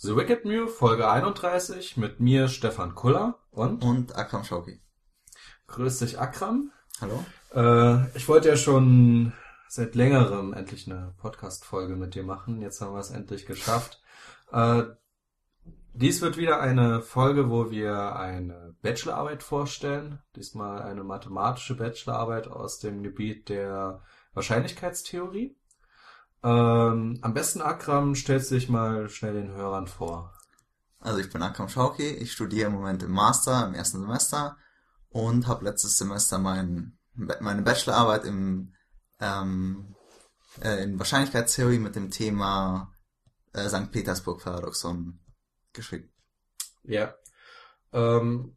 The Wicked Mew, Folge 31, mit mir Stefan Kuller und Und Akram Schauki. grüß dich Akram. Hallo? Äh, ich wollte ja schon seit längerem endlich eine Podcast-Folge mit dir machen. Jetzt haben wir es endlich geschafft. Äh, dies wird wieder eine Folge, wo wir eine Bachelorarbeit vorstellen. Diesmal eine mathematische Bachelorarbeit aus dem Gebiet der Wahrscheinlichkeitstheorie. Ähm, am besten Akram stellt sich mal schnell den Hörern vor. Also ich bin Akram Schauki, ich studiere im Moment im Master, im ersten Semester und habe letztes Semester mein, meine Bachelorarbeit im, ähm, äh, in Wahrscheinlichkeitstheorie mit dem Thema äh, St. Petersburg-Paradoxon geschrieben. Ja. Ähm,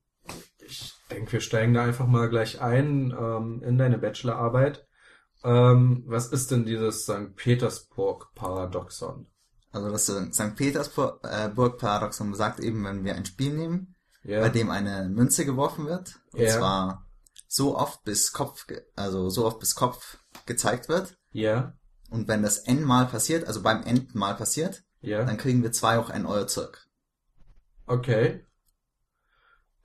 ich denke, wir steigen da einfach mal gleich ein ähm, in deine Bachelorarbeit. Ähm, was ist denn dieses St. Petersburg-Paradoxon? Also das St. Petersburg-Paradoxon besagt eben, wenn wir ein Spiel nehmen, Ja. bei dem eine Münze geworfen wird, und Ja. zwar so oft bis Kopf, also so oft bis Kopf gezeigt wird, Ja. und wenn das n mal passiert, also beim n mal passiert, Ja. dann kriegen wir 2 hoch n Euro zurück. Okay.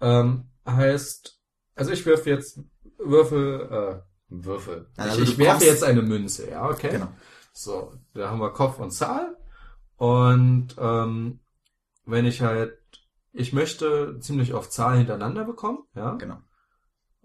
Ähm, heißt, also ich werfe jetzt Würfel, äh, Würfel. Also ich ich werfe jetzt eine Münze, ja, okay. Genau. So, da haben wir Kopf und Zahl. Und ähm, wenn ich halt, ich möchte ziemlich oft Zahlen hintereinander bekommen, ja. Genau.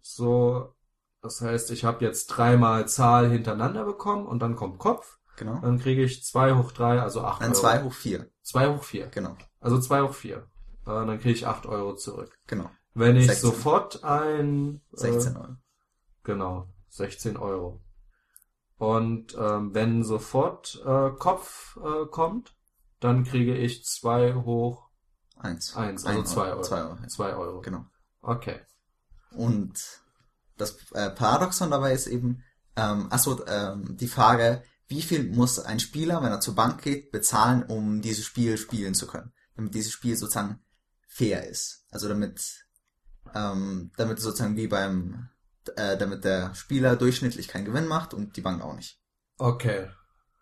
So, das heißt, ich habe jetzt dreimal Zahl hintereinander bekommen und dann kommt Kopf. Genau. Dann kriege ich zwei hoch drei, also acht Dann Euro. 2 hoch 4. Zwei hoch vier. Genau. Also zwei hoch vier. Äh, dann kriege ich acht Euro zurück. Genau. Wenn ich 16. sofort ein... 16 Äh, Euro. genau, 16 Euro. Und ähm, wenn sofort äh, Kopf äh, kommt, dann kriege ich zwei hoch 1. eins, also zwei Euro. 2 Euro. ja. Zwei Euro. Genau. Okay. Und das äh, Paradoxon dabei ist eben, ähm, achso, ähm, die Frage, wie viel muss ein Spieler, wenn er zur Bank geht, bezahlen, um dieses Spiel spielen zu können? Damit dieses Spiel sozusagen fair ist. Also damit, ähm, damit sozusagen wie beim, äh, damit der Spieler durchschnittlich keinen Gewinn macht und die Bank auch nicht. Okay.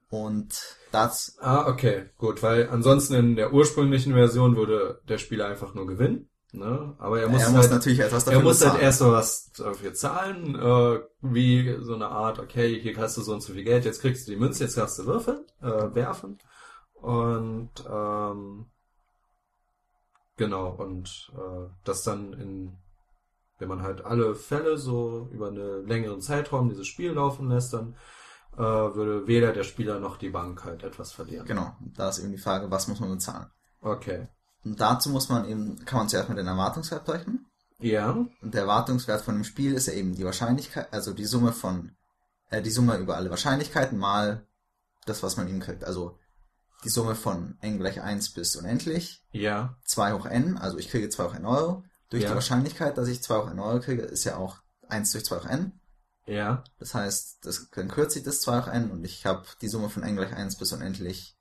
Und das, Ah, okay, gut, weil ansonsten in der ursprünglichen Version würde der Spieler einfach nur gewinnen, ne? Aber er muss, er muss halt, natürlich etwas dafür er muss bezahlen. halt erst mal was dafür zahlen, äh, wie so eine Art, okay, hier hast du so und so viel Geld, jetzt kriegst du die Münze, jetzt darfst du würfeln, äh, werfen und ähm, genau und äh, das dann in wenn man halt alle Fälle so über einen längeren Zeitraum dieses Spiel laufen lässt, dann äh, würde weder der Spieler noch die Bank halt etwas verlieren. Genau, da ist eben die Frage, was muss man bezahlen? Okay. Und dazu muss man eben, kann man zuerst mit den Erwartungswert berechnen. Ja. Und der Erwartungswert von dem Spiel ist ja eben die Wahrscheinlichkeit, also die Summe von, äh, die Summe über alle Wahrscheinlichkeiten mal das, was man ihm kriegt. Also die Summe von n gleich 1 bis unendlich, Ja. 2 hoch n, also ich kriege 2 hoch n Euro. Durch Ja. die Wahrscheinlichkeit, dass ich 2 hoch n Euro kriege, ist ja auch 1 durch 2 hoch n. Ja. Das heißt, das, dann kürzt sich das 2 hoch n und ich habe die Summe von n gleich 1 bis unendlich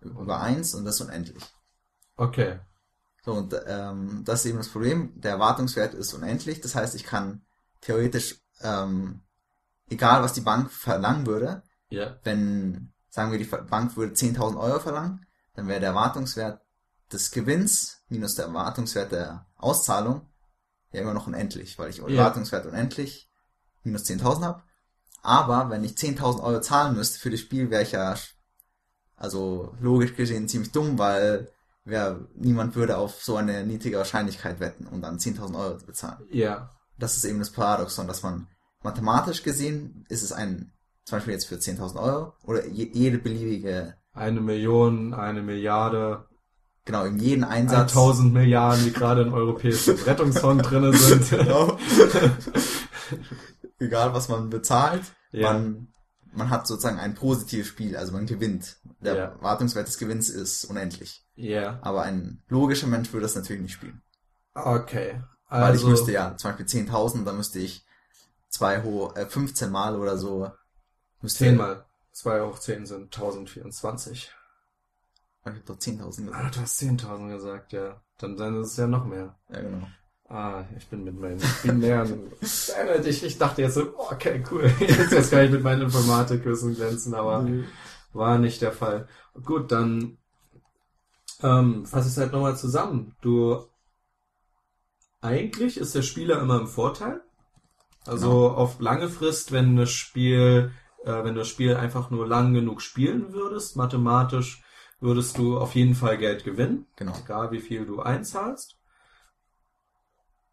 über 1 und das ist unendlich. Okay. So, und ähm, das ist eben das Problem. Der Erwartungswert ist unendlich. Das heißt, ich kann theoretisch, ähm, egal was die Bank verlangen würde, Ja. wenn, sagen wir, die Bank würde 10.000 Euro verlangen, dann wäre der Erwartungswert des Gewinns minus der Erwartungswert der Auszahlung ja immer noch unendlich, weil ich Ja. Erwartungswert unendlich minus 10.000 habe. Aber wenn ich 10.000 Euro zahlen müsste für das Spiel, wäre ich ja, also logisch gesehen ziemlich dumm, weil wer, niemand würde auf so eine niedrige Wahrscheinlichkeit wetten und dann 10.000 Euro bezahlen. Ja. Das ist eben das Paradoxon, dass man mathematisch gesehen ist es ein, zum Beispiel jetzt für 10.000 Euro oder je, jede beliebige, Eine Million, eine Milliarde, genau, in jeden Einsatz. 1000 Milliarden, die gerade im europäischen Rettungsfonds drinne sind. Genau. Egal was man bezahlt, Ja. man, man hat sozusagen ein positives Spiel, also man gewinnt. Der Ja. Erwartungswert des Gewinns ist unendlich. Ja. Aber ein logischer Mensch würde das natürlich nicht spielen. Okay. Weil ich Also, müsste ja, zum Beispiel 10.000, dann müsste ich zwei hoch, äh, 15 Mal oder so. Müsste, 10 mal 2 hoch 10 sind 1024. Ich hab doch 10.000 Ah, gesagt. du hast 10.000 gesagt, ja. Dann, ist es ja noch mehr. Ja, genau. Ah, ich bin mit meinen binären. ich, ich dachte jetzt so, oh, okay, cool. Jetzt, jetzt kann ich mit meinem Informatikwissen glänzen, aber war nicht der Fall. Gut, dann Ähm, fass es halt nochmal zusammen. Du, eigentlich ist der Spieler immer im Vorteil. Also Genau. auf lange Frist, wenn das Spiel, äh, wenn du das Spiel einfach nur lang genug spielen würdest, mathematisch würdest du auf jeden Fall Geld gewinnen. Genau. Egal wie viel du einzahlst.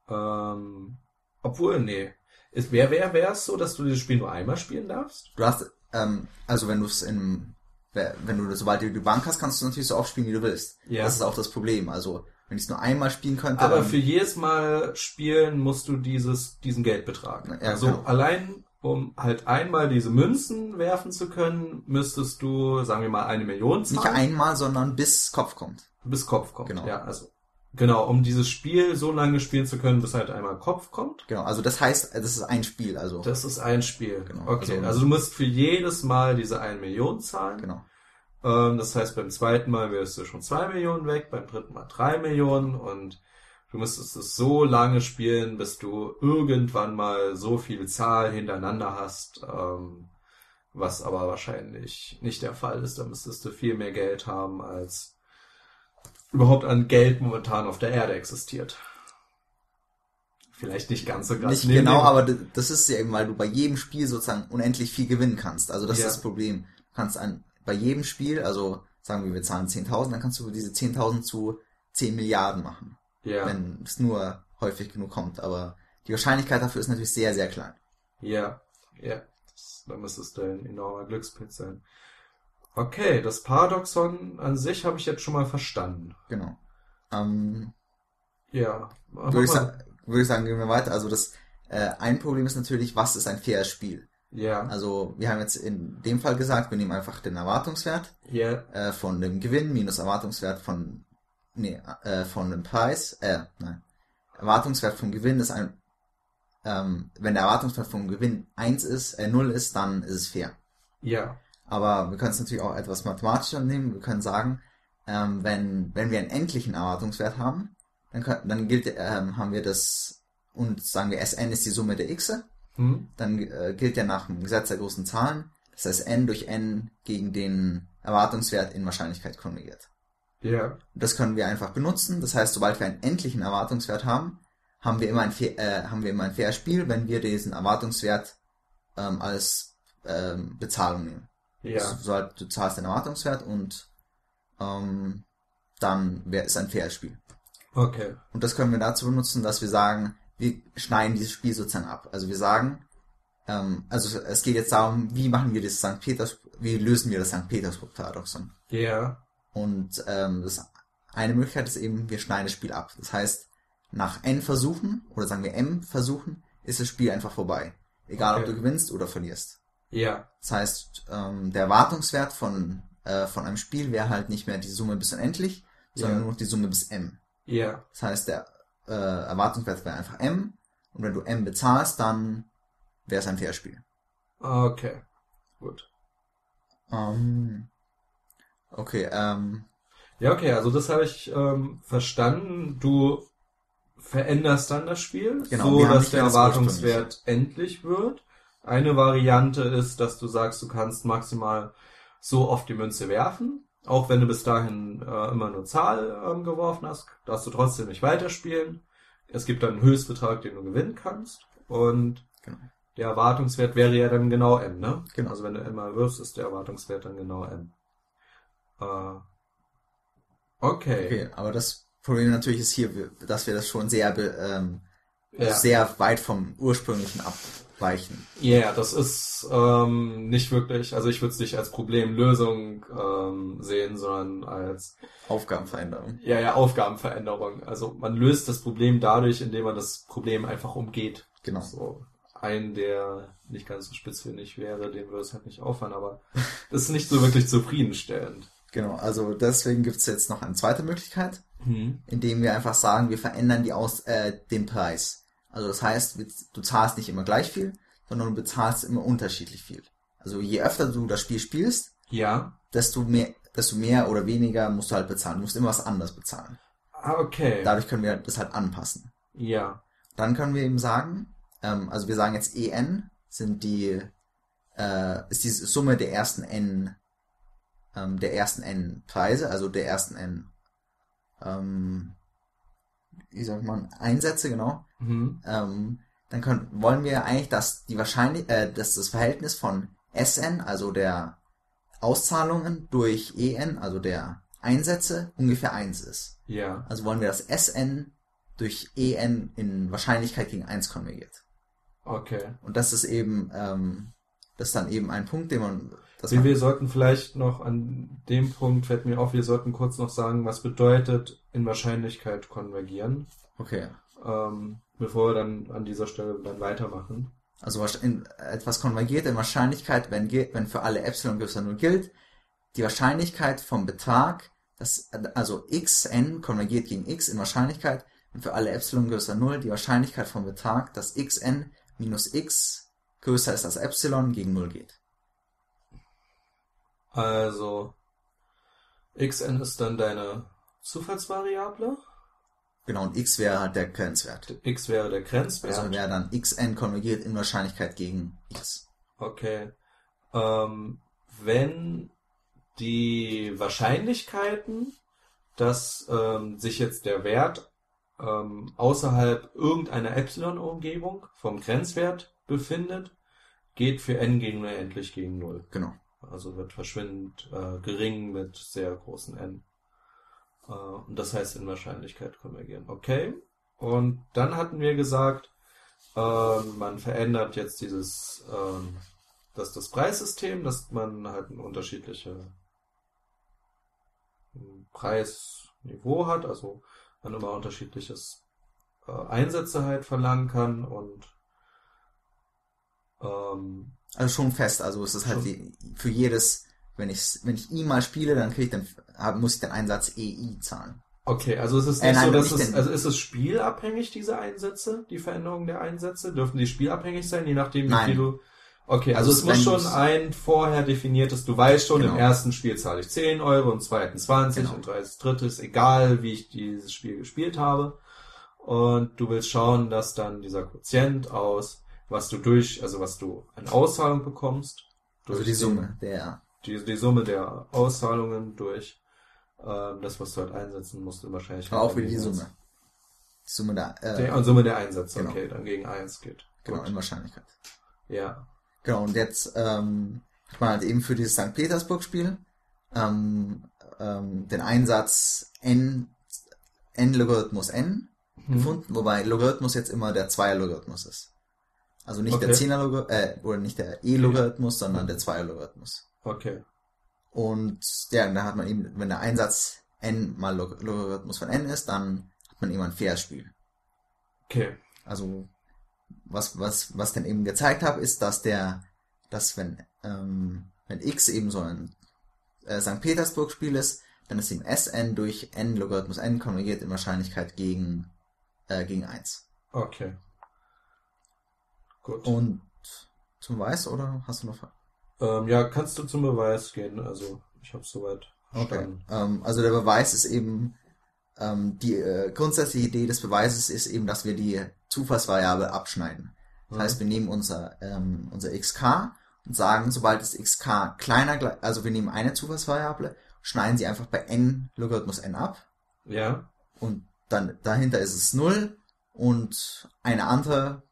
Ähm, obwohl, nee. Ist, wer, wer, wäre es so, dass du dieses Spiel nur einmal spielen darfst? Du hast, ähm, also wenn du es in, wenn du, sobald du die Bank hast, kannst du natürlich so oft spielen, wie du willst. Ja. Das ist auch das Problem. Also, wenn ich es nur einmal spielen könnte, Aber für jedes Mal spielen musst du dieses, diesen Geldbetrag. Ja, also genau. allein, um halt einmal diese Münzen werfen zu können, müsstest du, sagen wir mal, eine Million nicht zahlen, einmal, sondern bis Kopf kommt. bis Kopf kommt. Genau. Ja, also genau, um dieses Spiel so lange spielen zu können, bis halt einmal Kopf kommt. Genau. Also das heißt, das ist ein Spiel. Also, Das ist ein Spiel. Genau. Okay, Also- also, du musst für jedes Mal diese eine Million zahlen. genau. Ähm, das heißt, beim zweiten Mal wirst du schon zwei Millionen weg, beim dritten Mal drei Millionen und du müsstest es so lange spielen, bis du irgendwann mal so viel Zahl hintereinander hast, ähm, was aber wahrscheinlich nicht der Fall ist. Da müsstest du viel mehr Geld haben, als überhaupt an Geld momentan auf der Erde existiert. Vielleicht nicht ganz so krass. Nicht Nee, genau, aber das ist ja eben, weil du bei jedem Spiel sozusagen unendlich viel gewinnen kannst. Also das Ja. ist das Problem. Du kannst an, bei jedem Spiel, also sagen wir, wir zahlen 10.000, dann kannst du diese 10.000 zu 10 Milliarden machen, Ja, wenn es nur häufig genug kommt. Aber die Wahrscheinlichkeit dafür ist natürlich sehr, sehr klein. ja, ja. Das, da müsste es ein enormer Glückspilz sein. Okay, das Paradoxon an sich habe ich jetzt schon mal verstanden. Genau. Ähm, Ja. würde, ich würde ich sagen, gehen wir weiter. Also das äh, ein Problem ist natürlich, was ist ein faires Spiel? ja, Also wir haben jetzt in dem Fall gesagt, wir nehmen einfach den Erwartungswert ja, äh, von dem Gewinn minus Erwartungswert von nee, äh, von dem Preis, äh, nein. Erwartungswert vom Gewinn ist ein ähm, wenn der Erwartungswert vom Gewinn 1 ist, äh, 0 ist, dann ist es fair. ja, Aber wir können es natürlich auch etwas mathematischer nehmen. Wir können sagen, ähm, wenn, wenn wir einen endlichen Erwartungswert haben, dann, können, dann gilt, ähm, haben wir das, und sagen wir, Sn ist die Summe der Xe, hm? dann äh, gilt ja nach dem Gesetz der großen Zahlen, das heißt n durch n gegen den Erwartungswert in Wahrscheinlichkeit konjugiert. Ja, Das können wir einfach benutzen. Das heißt, sobald wir einen endlichen Erwartungswert haben, haben wir immer ein, fair, äh, haben wir immer ein fair Spiel, wenn wir diesen Erwartungswert ähm, als ähm, Bezahlung nehmen. ja, So, halt, du zahlst den Erwartungswert und ähm, dann wäre es ein faires Spiel. okay, Und das können wir dazu benutzen, dass wir sagen, wir schneiden dieses Spiel sozusagen ab. Also wir sagen, ähm, also es geht jetzt darum, wie machen wir das St. Peters, wie lösen wir das St. Petersburg-Paradoxon? ja, Und ähm, das eine Möglichkeit ist eben, wir schneiden das Spiel ab. Das heißt, nach n Versuchen, oder sagen wir m Versuchen, ist das Spiel einfach vorbei. Egal, ob Okay. du gewinnst oder verlierst. ja, Das heißt, ähm, der Erwartungswert von, äh, von einem Spiel wäre halt nicht mehr die Summe bis unendlich, sondern Ja. nur noch die Summe bis m. ja, Das heißt, der äh, Erwartungswert wäre einfach m. Und wenn du m bezahlst, dann wäre es ein Fairspiel. okay, gut. Ähm, okay, ähm, Ja, okay, also das habe ich ähm, verstanden. Du veränderst dann das Spiel, Genau, so dass der Erwartungswert endlich wird. Eine Variante ist, dass du sagst, du kannst maximal so oft die Münze werfen. Auch wenn du bis dahin äh, immer nur Zahl ähm, geworfen hast, darfst du trotzdem nicht weiterspielen. Es gibt dann einen Höchstbetrag, den du gewinnen kannst. Und Genau. der Erwartungswert wäre ja dann genau M, ne? Genau. Also wenn du M mal wirfst, ist der Erwartungswert dann genau M. Äh, okay. okay, aber das Problem natürlich ist hier, dass wir das schon sehr, ähm, Ja. sehr weit vom ursprünglichen abweichen. Ja, das ist ähm, nicht wirklich, also ich würde es nicht als Problemlösung ähm, sehen, sondern als Aufgabenveränderung. ja, ja, Aufgabenveränderung. Also man löst das Problem dadurch, indem man das Problem einfach umgeht. Genau. So ein, der nicht ganz so spitzfindig wäre, den würde es halt nicht auffallen, aber das ist nicht so wirklich zufriedenstellend. Genau, also deswegen gibt's jetzt noch eine zweite Möglichkeit, Hm. indem wir einfach sagen, wir verändern die aus, äh, den Preis. Also das heißt, du zahlst nicht immer gleich viel, sondern du bezahlst immer unterschiedlich viel. Also je öfter du das Spiel spielst, Ja. desto mehr, desto mehr oder weniger musst du halt bezahlen. Du musst immer was anderes bezahlen. Ah, okay. Dadurch können wir das halt anpassen. Ja. Dann können wir eben sagen, ähm, also wir sagen jetzt en sind die, äh, ist die Summe der ersten n, ähm, der ersten n Preise, also der ersten n ähm, wie sagt man, Einsätze, genau, Mhm. ähm, dann können, wollen wir eigentlich, dass die wahrscheinlich, äh, dass das Verhältnis von SN, also der Auszahlungen durch EN, also der Einsätze, ungefähr 1 ist. Ja. Also wollen wir, dass SN durch EN in Wahrscheinlichkeit gegen 1 konvergiert. Okay. Und das ist eben, ähm, das ist dann eben ein Punkt, den man, das Wir, wir sollten vielleicht noch an dem Punkt, fällt mir auf, wir sollten kurz noch sagen, was bedeutet in Wahrscheinlichkeit konvergieren, okay. ähm, bevor wir dann an dieser Stelle dann weitermachen. Also in, etwas konvergiert in Wahrscheinlichkeit, wenn, wenn für alle Epsilon größer 0 gilt, die Wahrscheinlichkeit vom Betrag, dass, also xn konvergiert gegen x in Wahrscheinlichkeit, und für alle Epsilon größer 0 die Wahrscheinlichkeit vom Betrag, dass xn minus x größer ist als Epsilon gegen 0 geht. Also, xn ist dann deine Zufallsvariable, Genau, und x wäre halt der Grenzwert. x wäre der Grenzwert. Also wäre dann xn konvergiert in Wahrscheinlichkeit gegen x. Okay. Ähm, wenn die Wahrscheinlichkeiten, dass ähm, sich jetzt der Wert ähm, außerhalb irgendeiner Epsilon-Umgebung vom Grenzwert befindet, geht für n gegen unendlich gegen 0. Genau. Also wird verschwindend äh, gering mit sehr großen n. Äh, und das heißt in Wahrscheinlichkeit konvergieren. Okay. Und dann hatten wir gesagt, ähm, man verändert jetzt dieses, ähm, dass das Preissystem, dass man halt ein unterschiedliche ähm, Preisniveau hat, also man immer unterschiedliches äh, Einsätze halt verlangen kann und ähm, Also schon fest, also es ist halt die, für jedes, wenn ich, wenn ich I mal spiele, dann kriege ich dann, muss ich den Einsatz EI zahlen. Okay, also es ist Äh, nicht nein, so, dass es, also ist es spielabhängig, diese Einsätze, die Veränderung der Einsätze? Dürfen die spielabhängig sein, je nachdem, wie viel du. Okay, also, Also es muss schon ein vorher definiertes, du weißt schon, Genau. im ersten Spiel zahle ich 10 Euro, im zweiten 20 Genau. und drittes, drittes, egal wie ich dieses Spiel gespielt habe. Und du willst schauen, dass dann dieser Quotient aus, was du durch, also was du an Auszahlung bekommst, Also die den- Summe der, die, die Summe der Auszahlungen durch ähm, das, was du halt einsetzen musst, wahrscheinlich. aber auch wieder die Summe. Die Summe der, äh, Der, und Summe der Einsätze, Genau. okay, dann gegen 1 geht. genau, Gut. in Wahrscheinlichkeit. Ja. Genau, und jetzt ähm, hat man halt eben für dieses St. Petersburg-Spiel ähm, ähm, den Einsatz n, n Logarithmus n Mhm. gefunden, wobei Logarithmus jetzt immer der Zweier-Logarithmus ist. Also nicht der Okay. 10er Logarithmus, äh, oder nicht der E-Logarithmus, sondern der Zweier-Logarithmus. Okay. Und ja, da hat man eben, wenn der Einsatz n mal Log Logarithmus von n ist, dann hat man eben ein faires Spiel. Okay. Also was was was dann eben gezeigt habe, ist, dass der, dass wenn ähm, wenn x eben so ein äh, St. Petersburg Spiel ist, dann ist eben Sn durch n Logarithmus n konvergiert in Wahrscheinlichkeit gegen äh, gegen 1. Okay. Gut. Und zum Weiß oder hast du noch Fragen? ähm, ja, kannst du zum Beweis gehen? Also, ich habe soweit Okay. Ähm, also der Beweis ist eben, ähm, die äh, grundsätzliche Idee des Beweises ist eben, dass wir die Zufallsvariable abschneiden. Das Mhm. heißt, wir nehmen unser, ähm, unser xk und sagen, sobald das xk kleiner, also wir nehmen eine Zufallsvariable, schneiden sie einfach bei n Logarithmus n ab Ja. und dann dahinter ist es 0 und eine andere,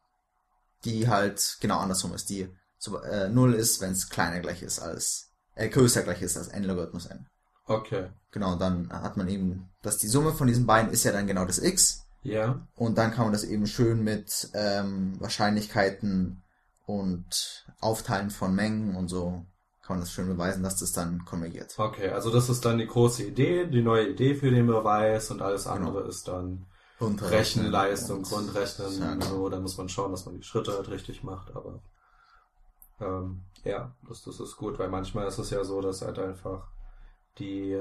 die halt genau andersrum ist, die so, äh, 0 ist, wenn es kleiner gleich ist als, äh, größer gleich ist als n Logarithmus n. Okay. Genau, dann hat man eben, dass die Summe von diesen beiden ist ja dann genau das x. Ja. Und dann kann man das eben schön mit ähm, Wahrscheinlichkeiten und Aufteilen von Mengen und so kann man das schön beweisen, dass das dann konvergiert. Okay, also das ist dann die große Idee, die neue Idee für den Beweis und alles andere ist dann Rechenleistung, und- Grundrechnen, Ja, so, da muss man schauen, dass man die Schritte halt richtig macht, aber ähm, ja, das, das ist gut, weil manchmal ist es ja so, dass halt einfach die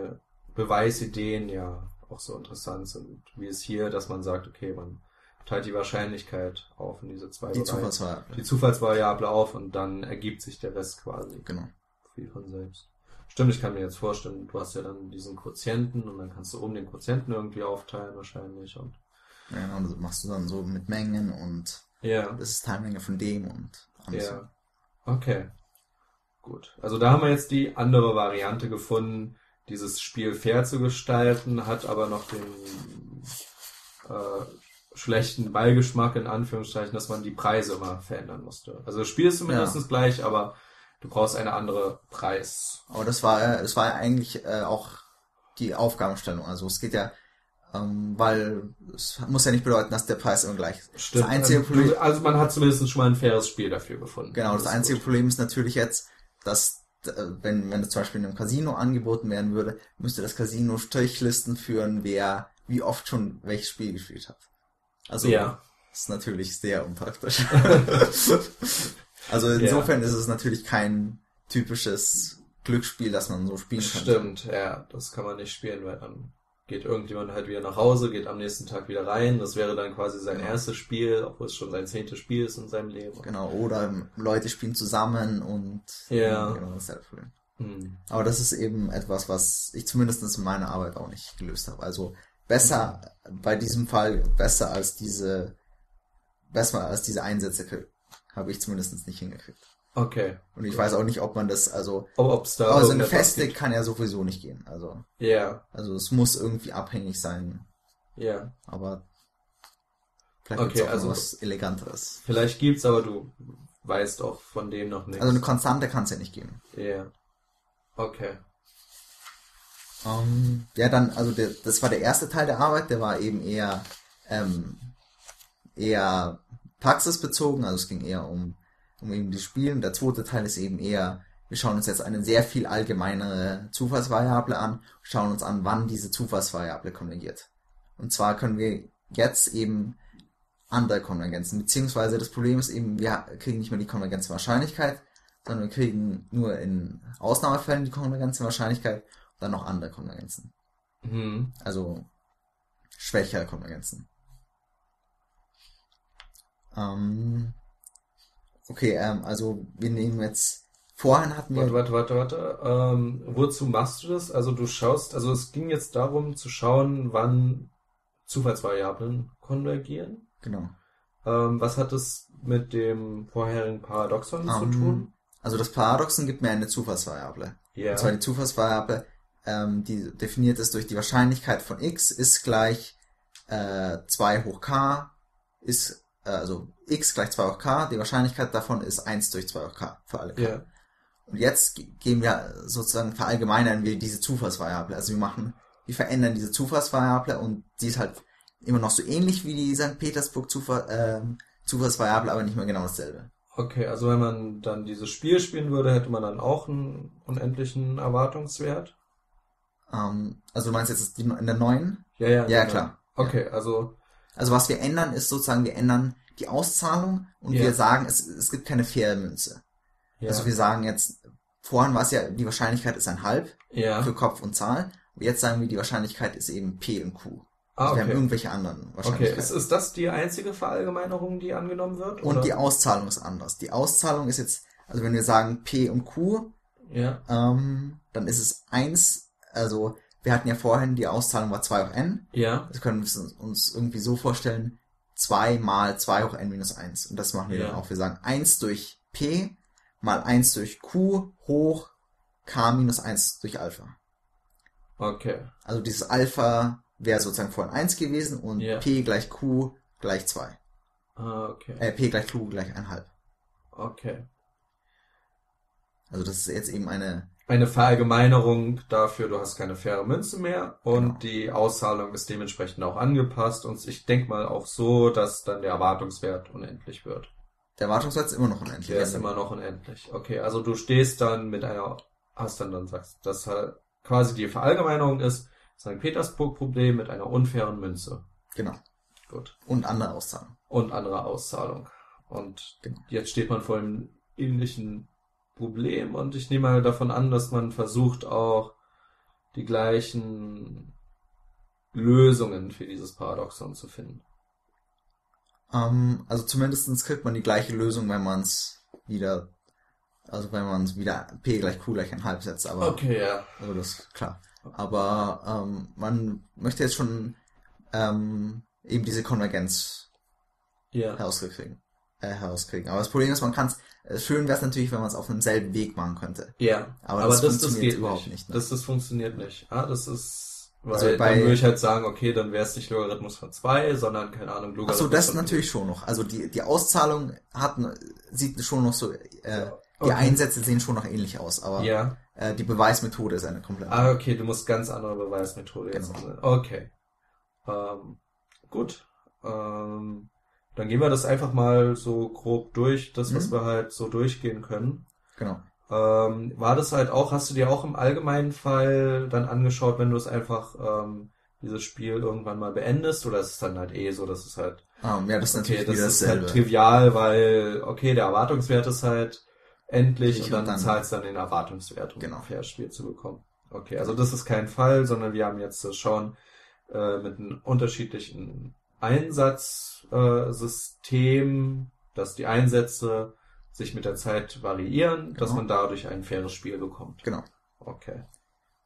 Beweisideen ja auch so interessant sind, wie es hier, dass man sagt, okay, man teilt die Wahrscheinlichkeit auf in diese zwei Die Zufallsvariable. die Zufallsvariable auf und dann ergibt sich der Rest quasi Genau. wie von selbst. Stimmt, ich kann mir jetzt vorstellen, du hast ja dann diesen Quotienten und dann kannst du oben den Quotienten irgendwie aufteilen wahrscheinlich und Ja, genau, das machst du dann so mit Mengen und ja, das ist Teilmenge von dem und alles. ja, okay, gut. Also da haben wir jetzt die andere Variante gefunden, dieses Spiel fair zu gestalten, hat aber noch den äh, schlechten Beigeschmack in Anführungszeichen, dass man die Preise immer verändern musste. Also das Spiel ist zumindest Ja. gleich, aber du brauchst eine andere Preis. Aber das war, ja- das war ja eigentlich äh, auch die Aufgabenstellung. Also es geht ja, ähm, weil es muss ja nicht bedeuten, dass der Preis immer gleich ist. Stimmt. Das einzige also, Problem, also man hat zumindest schon mal ein faires Spiel dafür gefunden. genau, das ist einzige gut. Problem ist natürlich jetzt, dass äh, wenn, wenn das zum Beispiel in einem Casino angeboten werden würde, müsste das Casino Strichlisten führen, wer wie oft schon welches Spiel gespielt hat. Also Ja. das ist natürlich sehr unpraktisch. also insofern ist es natürlich kein typisches Glücksspiel, das man so spielen kann. Stimmt, ja, das kann man nicht spielen, weil dann geht irgendjemand halt wieder nach Hause, geht am nächsten Tag wieder rein. Das wäre dann quasi sein Genau. erstes Spiel, obwohl es schon sein zehntes Spiel ist in seinem Leben. Genau, oder Leute spielen zusammen und Ja. genau, das ist ja das Problem. Hm. Aber das ist eben etwas, was ich zumindest in meiner Arbeit auch nicht gelöst habe. Also besser, bei diesem Fall besser als diese, besser als diese Einsätze habe ich zumindest nicht hingekriegt. Okay. Und ich weiß auch nicht, ob man das, also, Ob ob's da also eine Feste kann ja sowieso nicht gehen. Also, Ja, also es muss irgendwie abhängig sein, ja. aber vielleicht Okay, gibt's auch also- was Eleganteres. Vielleicht gibt's, aber du weißt auch von dem noch nichts. Also eine Konstante kann es ja nicht geben. Ja. Okay. Ähm, ja, dann, also der, das war der erste Teil der Arbeit, der war eben eher, ähm, eher praxisbezogen, also es ging eher um, um eben die Spielen. Der zweite Teil ist eben eher, wir schauen uns jetzt eine sehr viel allgemeinere Zufallsvariable an, schauen uns an, wann diese Zufallsvariable konvergiert. Und zwar können wir jetzt eben andere Konvergenzen, beziehungsweise das Problem ist eben, wir kriegen nicht mehr die Konvergenzwahrscheinlichkeit, sondern wir kriegen nur in Ausnahmefällen die Konvergenzwahrscheinlichkeit und dann noch andere Konvergenzen. Hm. Also schwächere Konvergenzen. Ähm, okay, ähm, also wir nehmen jetzt, vorhin hatten wir, Warte, warte, warte, warte. Ähm, wozu machst du das? Also du schaust, also es ging jetzt darum zu schauen, wann Zufallsvariablen konvergieren. genau, Ähm, was hat es mit dem vorherigen Paradoxon zu Ähm, tun? also das Paradoxon gibt mir eine Zufallsvariable. Ja. Und zwar die Zufallsvariable, ähm, die definiert ist durch die Wahrscheinlichkeit von x ist gleich äh, 2 hoch k ist, also x gleich 2 hoch k, die Wahrscheinlichkeit davon ist 1 durch 2 hoch k für alle k. Ja. Und jetzt ge- gehen wir sozusagen, verallgemeinern wir diese Zufallsvariable. Also wir machen, wir verändern diese Zufallsvariable und die ist halt immer noch so ähnlich wie die St. Petersburg Zufall, ähm, Zufallsvariable, aber nicht mehr genau dasselbe. Okay, also wenn man dann dieses Spiel spielen würde, hätte man dann auch einen unendlichen Erwartungswert? Ähm, also du meinst jetzt in der neuen? Ja, ja. Ja, klar. Okay, also Also was wir ändern, ist sozusagen, wir ändern die Auszahlung und Ja. wir sagen, es, es gibt keine faire Münze. ja, Also wir sagen jetzt, vorhin war es ja, die Wahrscheinlichkeit ist ein Halb ja. für Kopf und Zahl. Und jetzt sagen wir, die Wahrscheinlichkeit ist eben P und Q. Ah, Also wir haben okay. irgendwelche anderen Okay, Wahrscheinlichkeiten. ist, ist das die einzige Verallgemeinerung, die angenommen wird? Und oder? die Auszahlung ist anders. Die Auszahlung ist jetzt, also wenn wir sagen P und Q, Ja, ähm, dann ist es eins. also wir hatten ja vorhin, die Auszahlung war 2 hoch n. ja, Das können wir uns irgendwie so vorstellen, 2 mal 2 hoch n minus 1. Und das machen wir Ja. dann auch. Wir sagen 1 durch P mal 1 durch Q hoch K minus 1 durch Alpha. okay. Also dieses Alpha wäre sozusagen vorhin 1 gewesen und Ja. P gleich Q gleich 2. Ah, okay. Äh, P gleich Q gleich 1,5. Okay. Also das ist jetzt eben eine Eine Verallgemeinerung dafür, du hast keine faire Münze mehr und Genau. die Auszahlung ist dementsprechend auch angepasst und ich denke mal auch so, dass dann der Erwartungswert unendlich wird. Der Erwartungswert ist immer noch unendlich. Der ist immer noch unendlich. Okay, also du stehst dann mit einer, hast dann dann sagst, dass halt quasi die Verallgemeinerung ist, St. Petersburg-Problem mit einer unfairen Münze. Genau. Gut. Und andere Auszahlungen. Und andere Auszahlung. Und Genau. jetzt steht man vor einem ähnlichen Problem und ich nehme mal davon an, dass man versucht auch die gleichen Lösungen für dieses Paradoxon zu finden. Ähm, also zumindestens kriegt man die gleiche Lösung, wenn man es wieder, also wenn man es wieder P gleich Q gleich ein halb setzt, aber Okay, ja. also das ist klar. Aber ähm, man möchte jetzt schon ähm, eben diese Konvergenz Ja. herauskriegen. Äh, herauskriegen. Aber das Problem ist, man kann es, schön wäre es natürlich, wenn man es auf einem selben Weg machen könnte. Ja, Aber aber, das das, das, funktioniert geht überhaupt nicht. nicht, ne? Das, das funktioniert nicht. Ah, das ist, weil Also bei- dann würde ich halt sagen, okay, dann wäre es nicht Logarithmus von 2, sondern, keine Ahnung, Logarithmus Achso, das von natürlich schon noch. Also die, die Auszahlung hat, sieht schon noch so, äh, die Okay. Einsätze sehen schon noch ähnlich aus, aber Ja. äh, die Beweismethode ist eine komplett Ah, okay, du musst ganz andere Beweismethode jetzt Genau. anwenden. Okay. Ähm, gut. Ähm, dann gehen wir das einfach mal so grob durch, das, was Mhm. wir halt so durchgehen können. Genau. Ähm, war das halt auch, hast du dir auch im allgemeinen Fall dann angeschaut, wenn du es einfach ähm, dieses Spiel irgendwann mal beendest, oder ist es dann halt eh so, dass es halt Ähm, ja, das ist okay, natürlich das wieder ist halt trivial, weil okay, der Erwartungswert ist halt endlich Ich und dann, dann- zahlst du dann den Erwartungswert, um Genau. ein faires Spiel zu bekommen. Okay, also das ist kein Fall, sondern wir haben jetzt das schon äh, mit einem unterschiedlichen Einsatzsystem, äh, System, dass die Einsätze sich mit der Zeit variieren, dass Genau. man dadurch ein faires Spiel bekommt. Genau. Okay.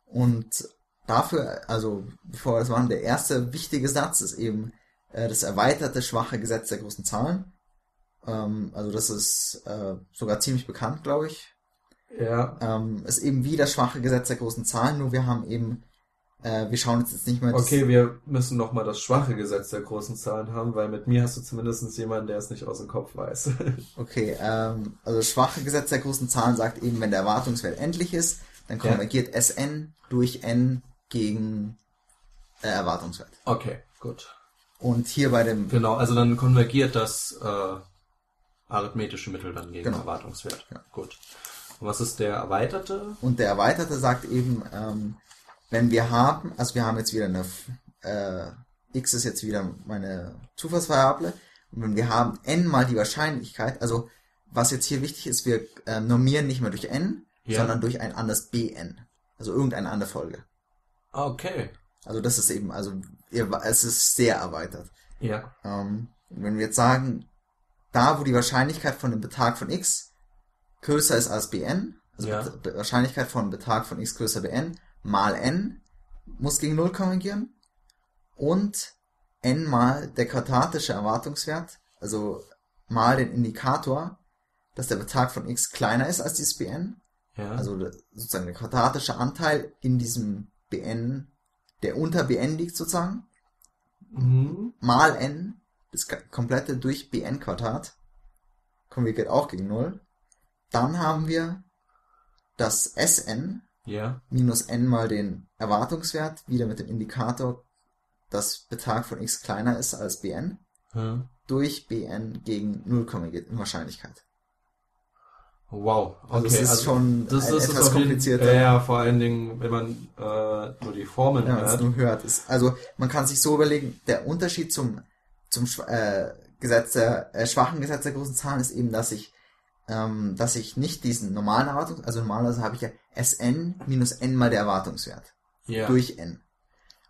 Und dafür, also bevor das war, der erste wichtige Satz ist eben äh, das erweiterte schwache Gesetz der großen Zahlen. Ähm, also das ist äh, sogar ziemlich bekannt, glaube ich. Ja. Ähm, ist eben wie das schwache Gesetz der großen Zahlen, nur wir haben eben, äh, wir schauen uns jetzt nicht mehr Okay, wir müssen noch mal das schwache Gesetz der großen Zahlen haben, weil mit mir hast du zumindest jemanden, der es nicht aus dem Kopf weiß. Okay, ähm, also das schwache Gesetz der großen Zahlen sagt eben, wenn der Erwartungswert endlich ist, dann Ja. konvergiert Sn durch n gegen äh, Erwartungswert. okay, gut. Und hier bei dem, Genau, also dann konvergiert das äh, arithmetische Mittel dann gegen Genau. Erwartungswert. Ja. Gut. Und was ist der erweiterte? und der Erweiterte sagt eben, ähm, wenn wir haben, also wir haben jetzt wieder eine, äh, x ist jetzt wieder meine Zufallsvariable, und wenn wir haben n mal die Wahrscheinlichkeit, also was jetzt hier wichtig ist, wir äh, normieren nicht mehr durch n, Ja. sondern durch ein anderes bn, also irgendeine andere Folge. Okay. Also das ist eben, also ihr- es ist sehr erweitert. Ja. Ähm, wenn wir jetzt sagen, da wo die Wahrscheinlichkeit von dem Betrag von x größer ist als bn, also Ja. Wahrscheinlichkeit von Betrag von x größer bn, mal n muss gegen 0 konvergieren und n mal der quadratische Erwartungswert, also mal den Indikator, dass der Betrag von x kleiner ist als dieses bn, Ja. also sozusagen der quadratische Anteil in diesem bn, der unter bn liegt sozusagen, mhm. mal n, das komplette durch bn Quadrat, konvergiert auch gegen 0. Dann haben wir das Sn Ja. minus n mal den Erwartungswert, wieder mit dem Indikator, dass Betrag von x kleiner ist als bn, Hm. durch bn gegen 0 konvergiert in Wahrscheinlichkeit. Wow. Okay. Also es ist schon das ein ist etwas jeden- komplizierter. Ja, vor allen Dingen, wenn man äh, nur die Formeln Ja, hört. nur hört. Ist, also man kann sich so überlegen, der Unterschied zum, zum äh, Gesetz der, äh, schwachen Gesetz der großen Zahlen ist eben, dass ich, ähm, dass ich nicht diesen normalen Erwartungs, also normalerweise habe ich ja Sn minus n mal der Erwartungswert Ja. durch n.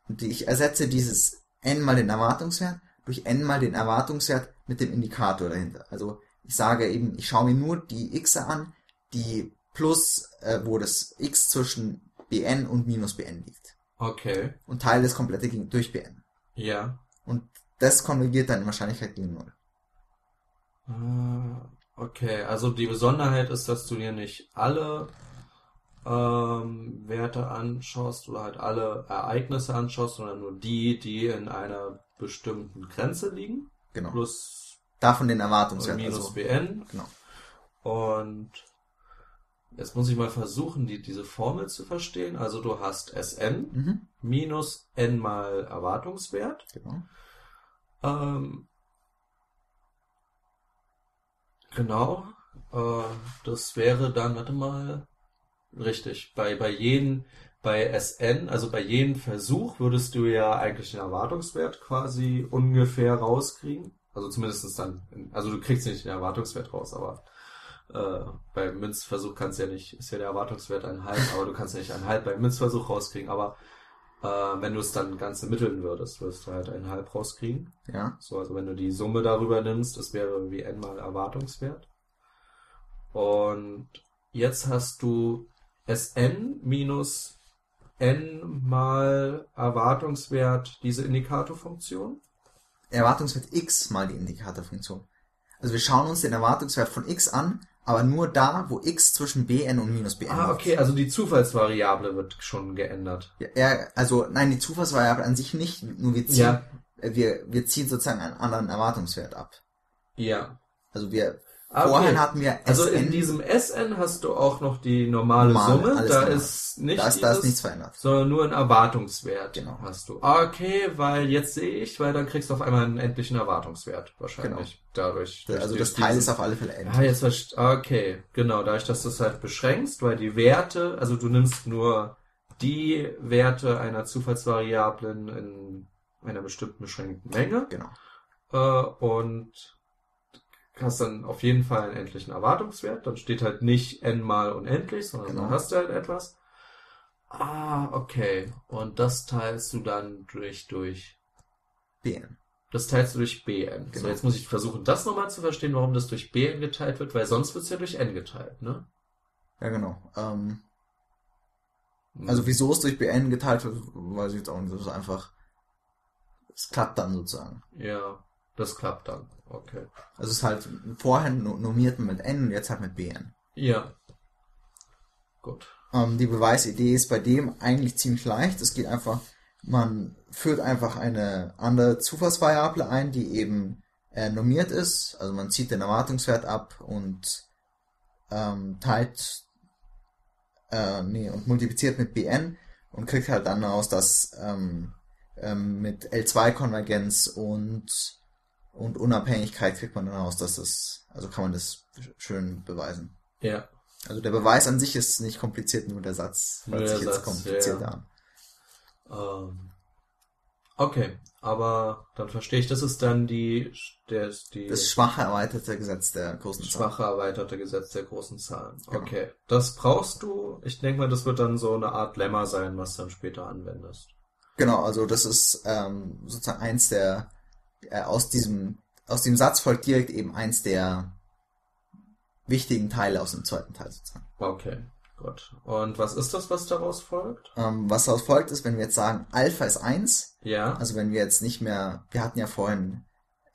Und ich ersetze dieses n mal den Erwartungswert durch n mal den Erwartungswert mit dem Indikator dahinter. Also ich sage eben, ich schaue mir nur die x an, die plus, äh, wo das x zwischen bn und minus bn liegt Okay. und teile das komplette durch bn. Ja. Und das konvergiert dann in Wahrscheinlichkeit gegen 0. Ah, Okay, also die Besonderheit ist, dass du dir nicht alle ähm, Werte anschaust oder halt alle Ereignisse anschaust, sondern nur die, die in einer bestimmten Grenze liegen. Genau. Plus Davon den Erwartungswert. minus Also, BN. genau. Und jetzt muss ich mal versuchen, die, diese Formel zu verstehen. Also du hast Sn Mhm, minus n mal Erwartungswert. genau. Ähm, genau. Äh, das wäre dann, warte mal, richtig. Bei, bei jedem, bei SN, also bei jedem Versuch würdest du ja eigentlich den Erwartungswert quasi ungefähr rauskriegen. Also zumindestens dann, also du kriegst nicht den Erwartungswert raus, aber äh, beim Münzversuch kannst du ja nicht, ist ja der Erwartungswert ein halb, aber du kannst ja nicht einen halb beim Münzversuch rauskriegen, aber äh, wenn du es dann ganz ermitteln würdest, würdest du halt einen halb rauskriegen. Ja. So, also wenn du die Summe darüber nimmst, das wäre irgendwie n mal Erwartungswert. Und jetzt hast du Sn minus n mal Erwartungswert diese Indikatorfunktion. Erwartungswert x mal die Indikatorfunktion. Also wir schauen uns den Erwartungswert von x an, aber nur da, wo x zwischen bn und minus bn Ah, okay, also die Zufallsvariable wird schon geändert. Ja, ja, also nein, die Zufallsvariable an sich nicht, nur wir ziehen, Ja. äh, wir, wir ziehen sozusagen einen anderen Erwartungswert ab. Ja. Also wir, Ah, vorhin okay. hatten wir Also SN, in diesem SN hast du auch noch die normale Normale, Summe. Da normal. ist nicht da ist, da ist dieses, nichts verändert. sondern nur ein Erwartungswert Genau. hast du. Ah, Okay, weil jetzt sehe ich, weil dann kriegst du auf einmal einen endlichen Erwartungswert wahrscheinlich. Dadurch. durch Also das Teil diesen- ist auf alle Fälle endlich. Ah, jetzt Okay, genau, dadurch, dass du es halt beschränkst, weil die Werte, also du nimmst nur die Werte einer Zufallsvariablen in einer bestimmten beschränkten Menge Genau. äh, und hast dann auf jeden Fall einen endlichen Erwartungswert. Dann steht halt nicht n mal unendlich, sondern Genau. dann hast du halt etwas. Ah, okay. Und das teilst du dann durch, durch, bn. das teilst du durch bn. So, Genau. jetzt muss ich versuchen, das nochmal zu verstehen, warum das durch bn geteilt wird, weil sonst wird es ja durch n geteilt, ne? Ja, genau. Ähm, also wieso es durch bn geteilt wird, weiß ich jetzt auch nicht. Das ist einfach, es klappt dann sozusagen. Ja, das klappt dann. Okay. Also es ist halt vorher no- normiert mit n und jetzt halt mit bn. Ja. Gut. Ähm, die Beweisidee ist bei dem eigentlich ziemlich leicht. Es geht einfach, man führt einfach eine andere Zufallsvariable ein, die eben äh, normiert ist. Also man zieht den Erwartungswert ab und ähm, teilt äh, nee, und multipliziert mit bn und kriegt halt dann raus, dass ähm, ähm, mit L2-Konvergenz und und Unabhängigkeit kriegt man dann raus, dass das, also kann man das schön beweisen. Ja. Also der Beweis an sich ist nicht kompliziert, nur der Satz hört sich jetzt Satz, kompliziert ja. an. Ähm, okay, aber dann verstehe ich, das ist dann die, der, die Das schwache erweiterte Gesetz der großen Zahl. schwache erweiterte Gesetz der großen Zahlen. Genau. Okay, das brauchst du. Ich denke mal, das wird dann so eine Art Lemma sein, was du dann später anwendest. Genau, also das ist ähm, sozusagen eins der aus diesem aus dem Satz folgt direkt eben eins der wichtigen Teile aus dem zweiten Teil sozusagen. Okay, gut. Und was ist das, was daraus folgt? Ähm, was daraus folgt ist, wenn wir jetzt sagen, Alpha ist 1, Ja, also wenn wir jetzt nicht mehr, wir hatten ja vorhin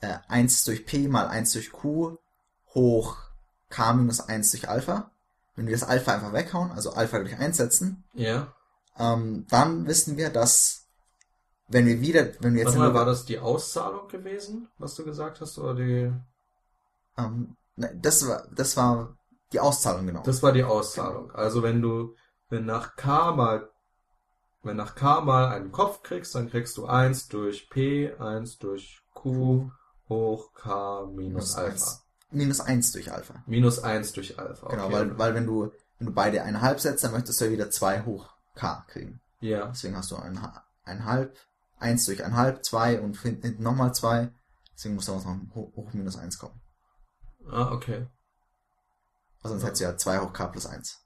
äh, 1 durch P mal 1 durch Q hoch K minus 1 durch Alpha. Wenn wir das Alpha einfach weghauen, also Alpha durch 1 setzen, ja. ähm, dann wissen wir, dass wenn wir wieder, wenn wir jetzt Warte mal, war das die Auszahlung gewesen, was du gesagt hast, oder die? ähm, ne, das war das war die Auszahlung genau. Das war die Auszahlung. Also wenn du, wenn nach K mal, wenn nach K mal einen Kopf kriegst, dann kriegst du 1 durch P, 1 durch Q hoch K minus Minus Alpha. eins. minus 1 durch Alpha. Minus 1 durch Alpha. Genau, okay. weil, weil wenn du wenn du beide einhalb setzt, dann möchtest du ja wieder 2 hoch K kriegen. Ja, Deswegen hast du ein, einhalb, 1 durch einhalb, 2 und hinten nochmal 2. Deswegen muss da was noch hoch, hoch minus 1 kommen. ah, okay. Also sonst hättest du ja 2 hoch K plus 1.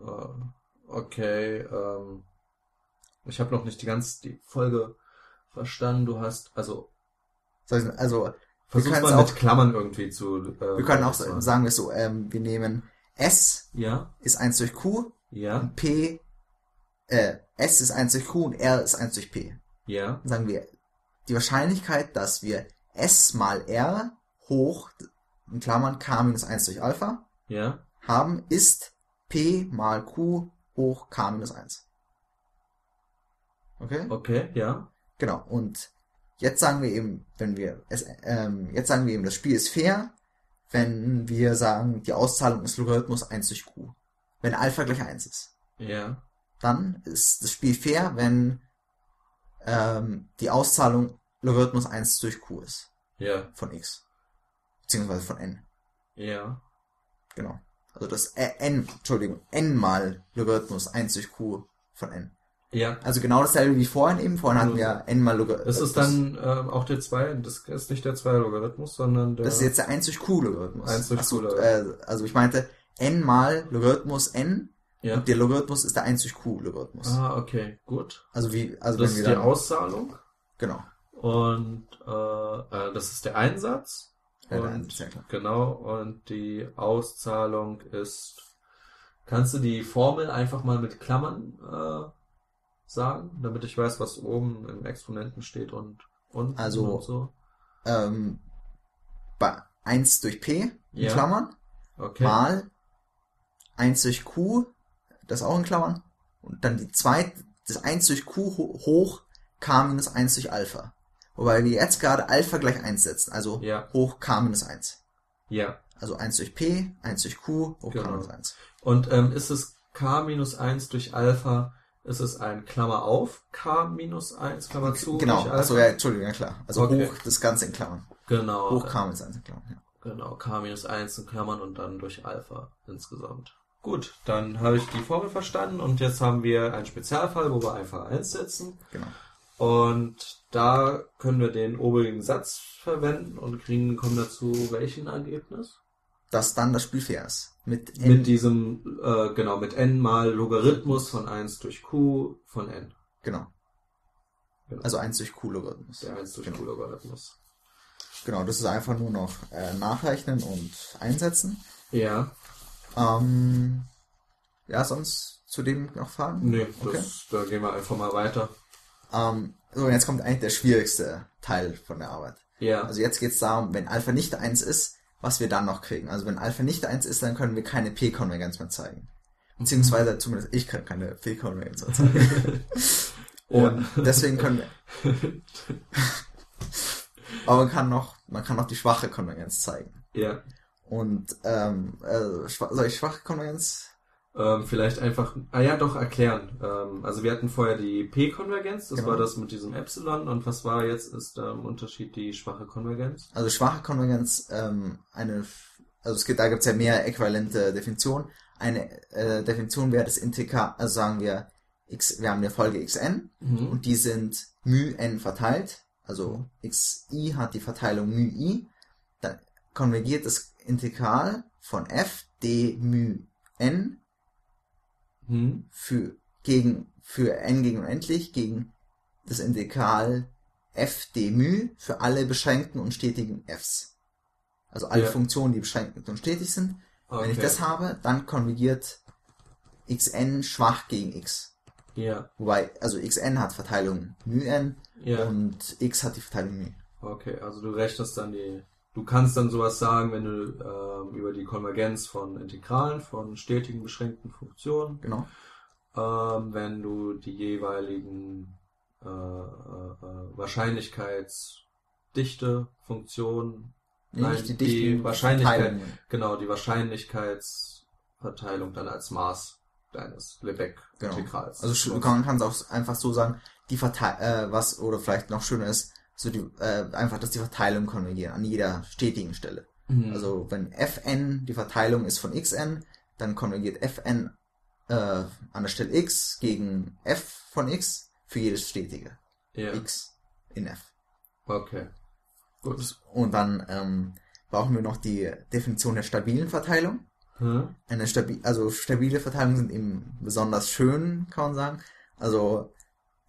Äh, okay, ähm, ich habe noch nicht die ganze die Folge verstanden. Du hast, also, ich- Also versuch's mal mit auch- Klammern irgendwie zu, äh, wir können auch machen. sagen wir es so, ähm, wir nehmen S Ja, ist 1 durch Q ja, und P, äh, S ist 1 durch Q und R ist 1 durch P. ja, sagen wir, die Wahrscheinlichkeit, dass wir S mal R hoch, in Klammern K minus 1 durch Alpha, ja, haben, ist P mal Q hoch K minus 1. Okay? okay, ja, Genau. Und jetzt sagen wir eben, wenn wir es, ähm, jetzt sagen wir eben, das Spiel ist fair, wenn wir sagen, die Auszahlung ist Logarithmus 1 durch Q. Wenn Alpha gleich 1 ist. ja, Dann ist das Spiel fair, wenn ähm, die Auszahlung Logarithmus 1 durch Q ist. ja, Von x. Beziehungsweise von n. ja, Genau. Also das äh, n, Entschuldigung, n mal Logarithmus 1 durch Q von n. ja. Also genau dasselbe wie vorhin eben. Vorhin hatten wir n mal Logarithmus. Das ist dann ähm, auch der 2, das ist nicht der 2 Logarithmus, sondern der... Das ist jetzt der 1 durch Q Logarithmus. 1 durch Ach Q Logarithmus. Äh, also ich meinte n mal Logarithmus n ja. und der Logarithmus ist der 1 durch Q Logarithmus. Ah, okay, gut. Also wie, also Das wenn ist wir die dann, Auszahlung genau. und äh, äh, das ist der Einsatz. Ja, der und Einsatz, ja, klar. genau, und die Auszahlung ist. Kannst du die Formel einfach mal mit Klammern äh, sagen, damit ich weiß, was oben im Exponenten steht und unten Also- und so? Ähm, bei, 1 durch P in Ja. Klammern Okay. mal 1 durch Q, das auch in Klammern, und dann die zweite, das 1 durch Q ho- hoch K minus 1 durch Alpha. Wobei wir jetzt gerade Alpha gleich 1 setzen, also Ja. hoch K minus 1. Ja. Also 1 durch P, 1 durch Q, hoch K Genau. minus 1. Und ähm, ist es k minus 1 durch Alpha, ist es ein Klammer auf, k minus 1, Klammer zu Genau, durch Alpha? also ja, Entschuldigung, ja klar. Also Okay. hoch das Ganze in Klammern. Genau. Hoch K minus 1 in Klammern, ja. Genau, k minus 1 in Klammern und dann durch Alpha insgesamt. Gut, dann habe ich die Formel verstanden und jetzt haben wir einen Spezialfall, wo wir einfach 1 setzen. Genau. Und da können wir den obigen Satz verwenden und kriegen, kommen dazu welchen Ergebnis? Dass dann das Spiel fair ist. Mit N. Mit diesem, äh, genau, mit n mal Logarithmus von 1 durch q von n. genau. Genau. Also 1 durch Q-Logarithmus. Der 1 durch Genau. q Logarithmus. Genau, das ist einfach nur noch äh, nachrechnen und einsetzen. Ja, Ähm, ja, sonst zu dem noch Fragen? nee, Okay. das, da gehen wir einfach mal weiter. Ähm, so, und jetzt kommt eigentlich der schwierigste Teil von der Arbeit. Ja, Also jetzt geht es darum, wenn Alpha nicht 1 ist, was wir dann noch kriegen. Also wenn Alpha nicht 1 ist, dann können wir keine P-Konvergenz mehr zeigen. Beziehungsweise zumindest ich kann keine P-Konvergenz mehr zeigen. Und deswegen können wir. Aber man kann noch, man kann noch die schwache Konvergenz zeigen. ja. Und ähm, äh, soll ich schwache Konvergenz? Ähm, vielleicht einfach, ah ja, doch erklären. Ähm, also wir hatten vorher die P-Konvergenz, das Genau. war das mit diesem Epsilon und was war jetzt, ist der Unterschied die schwache Konvergenz? Also schwache Konvergenz, ähm, eine, also es gibt, da gibt es ja mehr äquivalente Definitionen. Eine äh, Definition wäre das Integral, also sagen wir, x, wir haben eine Folge xn Mhm. und die sind μ n verteilt, also xi hat die Verteilung μ i, dann konvergiert das Integral von f d μ n Mhm. für gegen für n gegen unendlich gegen das Integral f d μ für alle beschränkten und stetigen f's. Also alle Ja. Funktionen, die beschränkt und stetig sind. Okay. Wenn ich das habe, dann konvergiert xn schwach gegen x. Ja, Wobei, also xn hat Verteilung μn ja. und x hat die Verteilung μ. Okay, also du rechnest dann die, du kannst dann sowas sagen, wenn du ähm, über die Konvergenz von Integralen von stetigen beschränkten Funktionen, Genau. ähm, wenn du die jeweiligen äh, äh, äh, Wahrscheinlichkeitsdichte Funktionen, Nee, Nein, die, die Wahrscheinlichkeit- genau die Wahrscheinlichkeitsverteilung dann als Maß deines Lebesgue-Integrals. Also sch- man kann es auch einfach so sagen, die Verteil äh, was oder vielleicht noch schöner ist, so die äh, einfach, dass die Verteilung konvergieren an jeder stetigen Stelle. Mhm. Also wenn fn die Verteilung ist von xn, dann konvergiert fn äh, an der Stelle x gegen f von x für jedes stetige ja. x in f. Okay. Gut. Und dann ähm, brauchen wir noch die Definition der stabilen Verteilung. Hm? Eine stabi also stabile Verteilungen sind eben besonders schön, kann man sagen. Also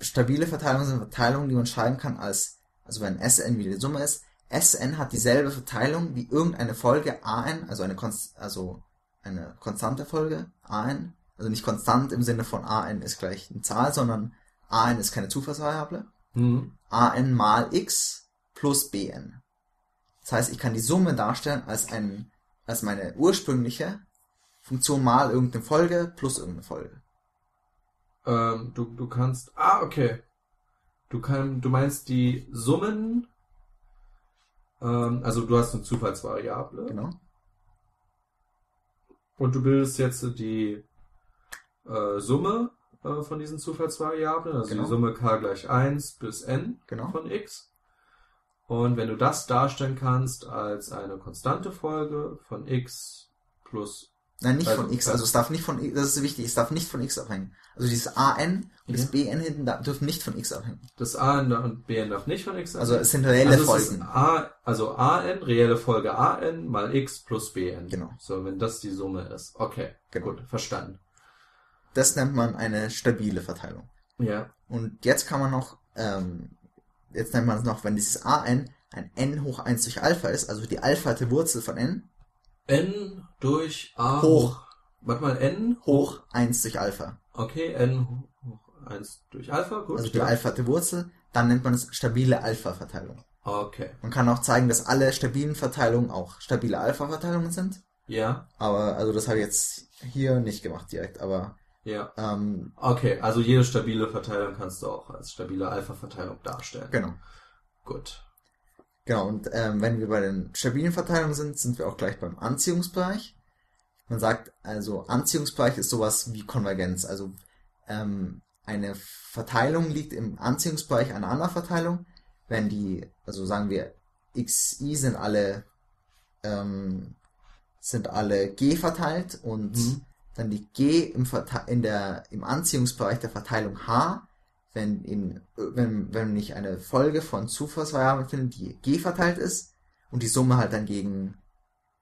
stabile Verteilungen sind Verteilungen, die man schreiben kann als, also wenn Sn wie die Summe ist, Sn hat dieselbe Verteilung wie irgendeine Folge an, also eine Konst also eine konstante Folge an, also nicht konstant im Sinne von an ist gleich eine Zahl, sondern an ist keine Zufallsvariable. Hm? an mal x plus bn. Das heißt, ich kann die Summe darstellen als ein, als meine ursprüngliche Funktion mal irgendeine Folge plus irgendeine Folge. Ähm, du, du kannst. Ah, okay. Du kann, du meinst die Summen. Ähm, also du hast eine Zufallsvariable. Genau. Und du bildest jetzt die äh, Summe äh, von diesen Zufallsvariablen, also Genau. die Summe k gleich 1 bis n Genau. von x. Und wenn du das darstellen kannst als eine konstante Folge von x plus Nein, nicht Also, von x. das- Also es darf nicht von, das ist wichtig, es darf nicht von x abhängen. Also dieses an und das Mhm. bn hinten da, dürfen nicht von x abhängen. das a und b darf nicht von x Also abhängen. es sind reelle also es Folgen. A, also an, reelle Folge an mal x plus bn. Genau. So, wenn das die Summe ist. Okay, Genau. gut, verstanden. Das nennt man eine stabile Verteilung. Ja. Und jetzt kann man noch, ähm, jetzt nennt man es noch, wenn dieses an ein n hoch 1 durch Alpha ist, also die alphate Wurzel von n, n durch a Hoch. Warte mal, n hoch 1 durch Alpha. Okay, n hoch 1 durch Alpha, gut. Also die ja. alphate Wurzel, dann nennt man es stabile Alpha-Verteilung. Okay. Man kann auch zeigen, dass alle stabilen Verteilungen auch stabile Alpha-Verteilungen sind. Ja. Aber, also das habe ich jetzt hier nicht gemacht direkt, aber Ja. ähm, Okay, also jede stabile Verteilung kannst du auch als stabile Alpha-Verteilung darstellen. genau. Gut. Genau, und ähm, wenn wir bei den stabilen Verteilungen sind, sind wir auch gleich beim Anziehungsbereich. Man sagt also, Anziehungsbereich ist sowas wie Konvergenz. Also ähm, eine Verteilung liegt im Anziehungsbereich einer anderen Verteilung, wenn die, also sagen wir, xi sind alle ähm, sind alle g verteilt und Mhm. dann die g im, Verte in der, im Anziehungsbereich der Verteilung h, wenn, in, wenn, wenn ich eine Folge von Zufallsvariablen finde, die g verteilt ist und die Summe halt dann gegen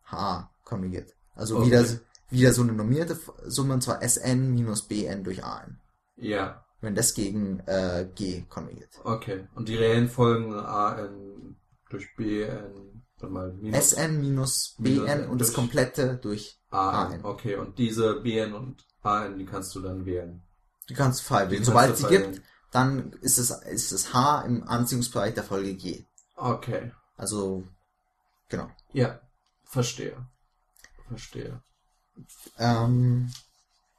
h konjugiert. Also Okay. wieder, wieder so eine normierte Summe, und zwar Sn minus Bn durch An. Ja. Wenn das gegen äh, g konjugiert. Okay. Und die reellen Folgen AN durch BN, dann mal minus Sn minus Minus Bn N und das komplette durch AN. AN. Okay, und diese BN und AN, die kannst du dann wählen. Die kannst du frei wählen. Sobald sie gibt. Dann ist es, ist es h im Anziehungsbereich der Folge g. Okay. Also, genau. Ja. Verstehe. Verstehe. Ähm,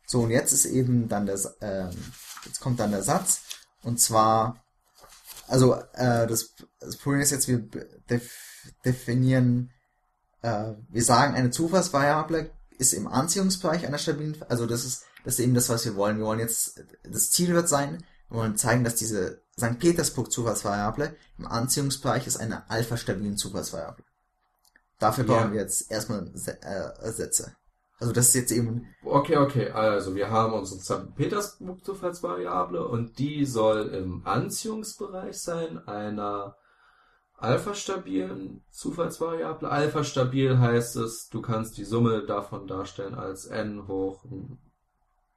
so, und jetzt ist eben dann das, ähm, jetzt kommt dann der Satz, und zwar, also, äh, das, das Problem ist jetzt, wir def definieren, äh, wir sagen, eine Zufallsvariable ist im Anziehungsbereich einer stabilen, also das ist, das ist eben das, was wir wollen. Wir wollen jetzt, das Ziel wird sein, wollen zeigen, dass diese St. Petersburg Zufallsvariable im Anziehungsbereich ist eine alpha-stabilen Zufallsvariable. Dafür Ja. brauchen wir jetzt erstmal äh, Sätze. Also das ist jetzt eben, Okay, okay. Also wir haben unsere St. Petersburg Zufallsvariable und die soll im Anziehungsbereich sein einer alpha-stabilen Zufallsvariable. Alpha-stabil heißt es, du kannst die Summe davon darstellen als n hoch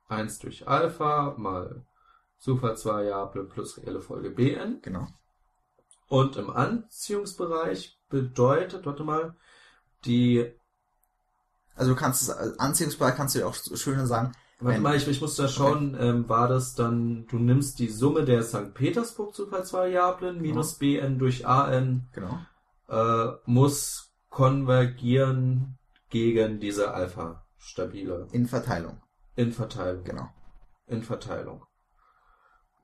1 durch Alpha mal Zufallsvariable plus reelle Folge bn. genau. Und im Anziehungsbereich bedeutet, warte mal, die Also du kannst es, als Anziehungsbereich kannst du ja auch schöner sagen, Warte mal, ich, ich muss da schauen, ähm, war das dann, du nimmst die Summe der St. Petersburg Zufallsvariablen minus bn durch an, genau. äh, muss konvergieren gegen diese Alpha-stabile In Verteilung, in Verteilung. genau. In Verteilung.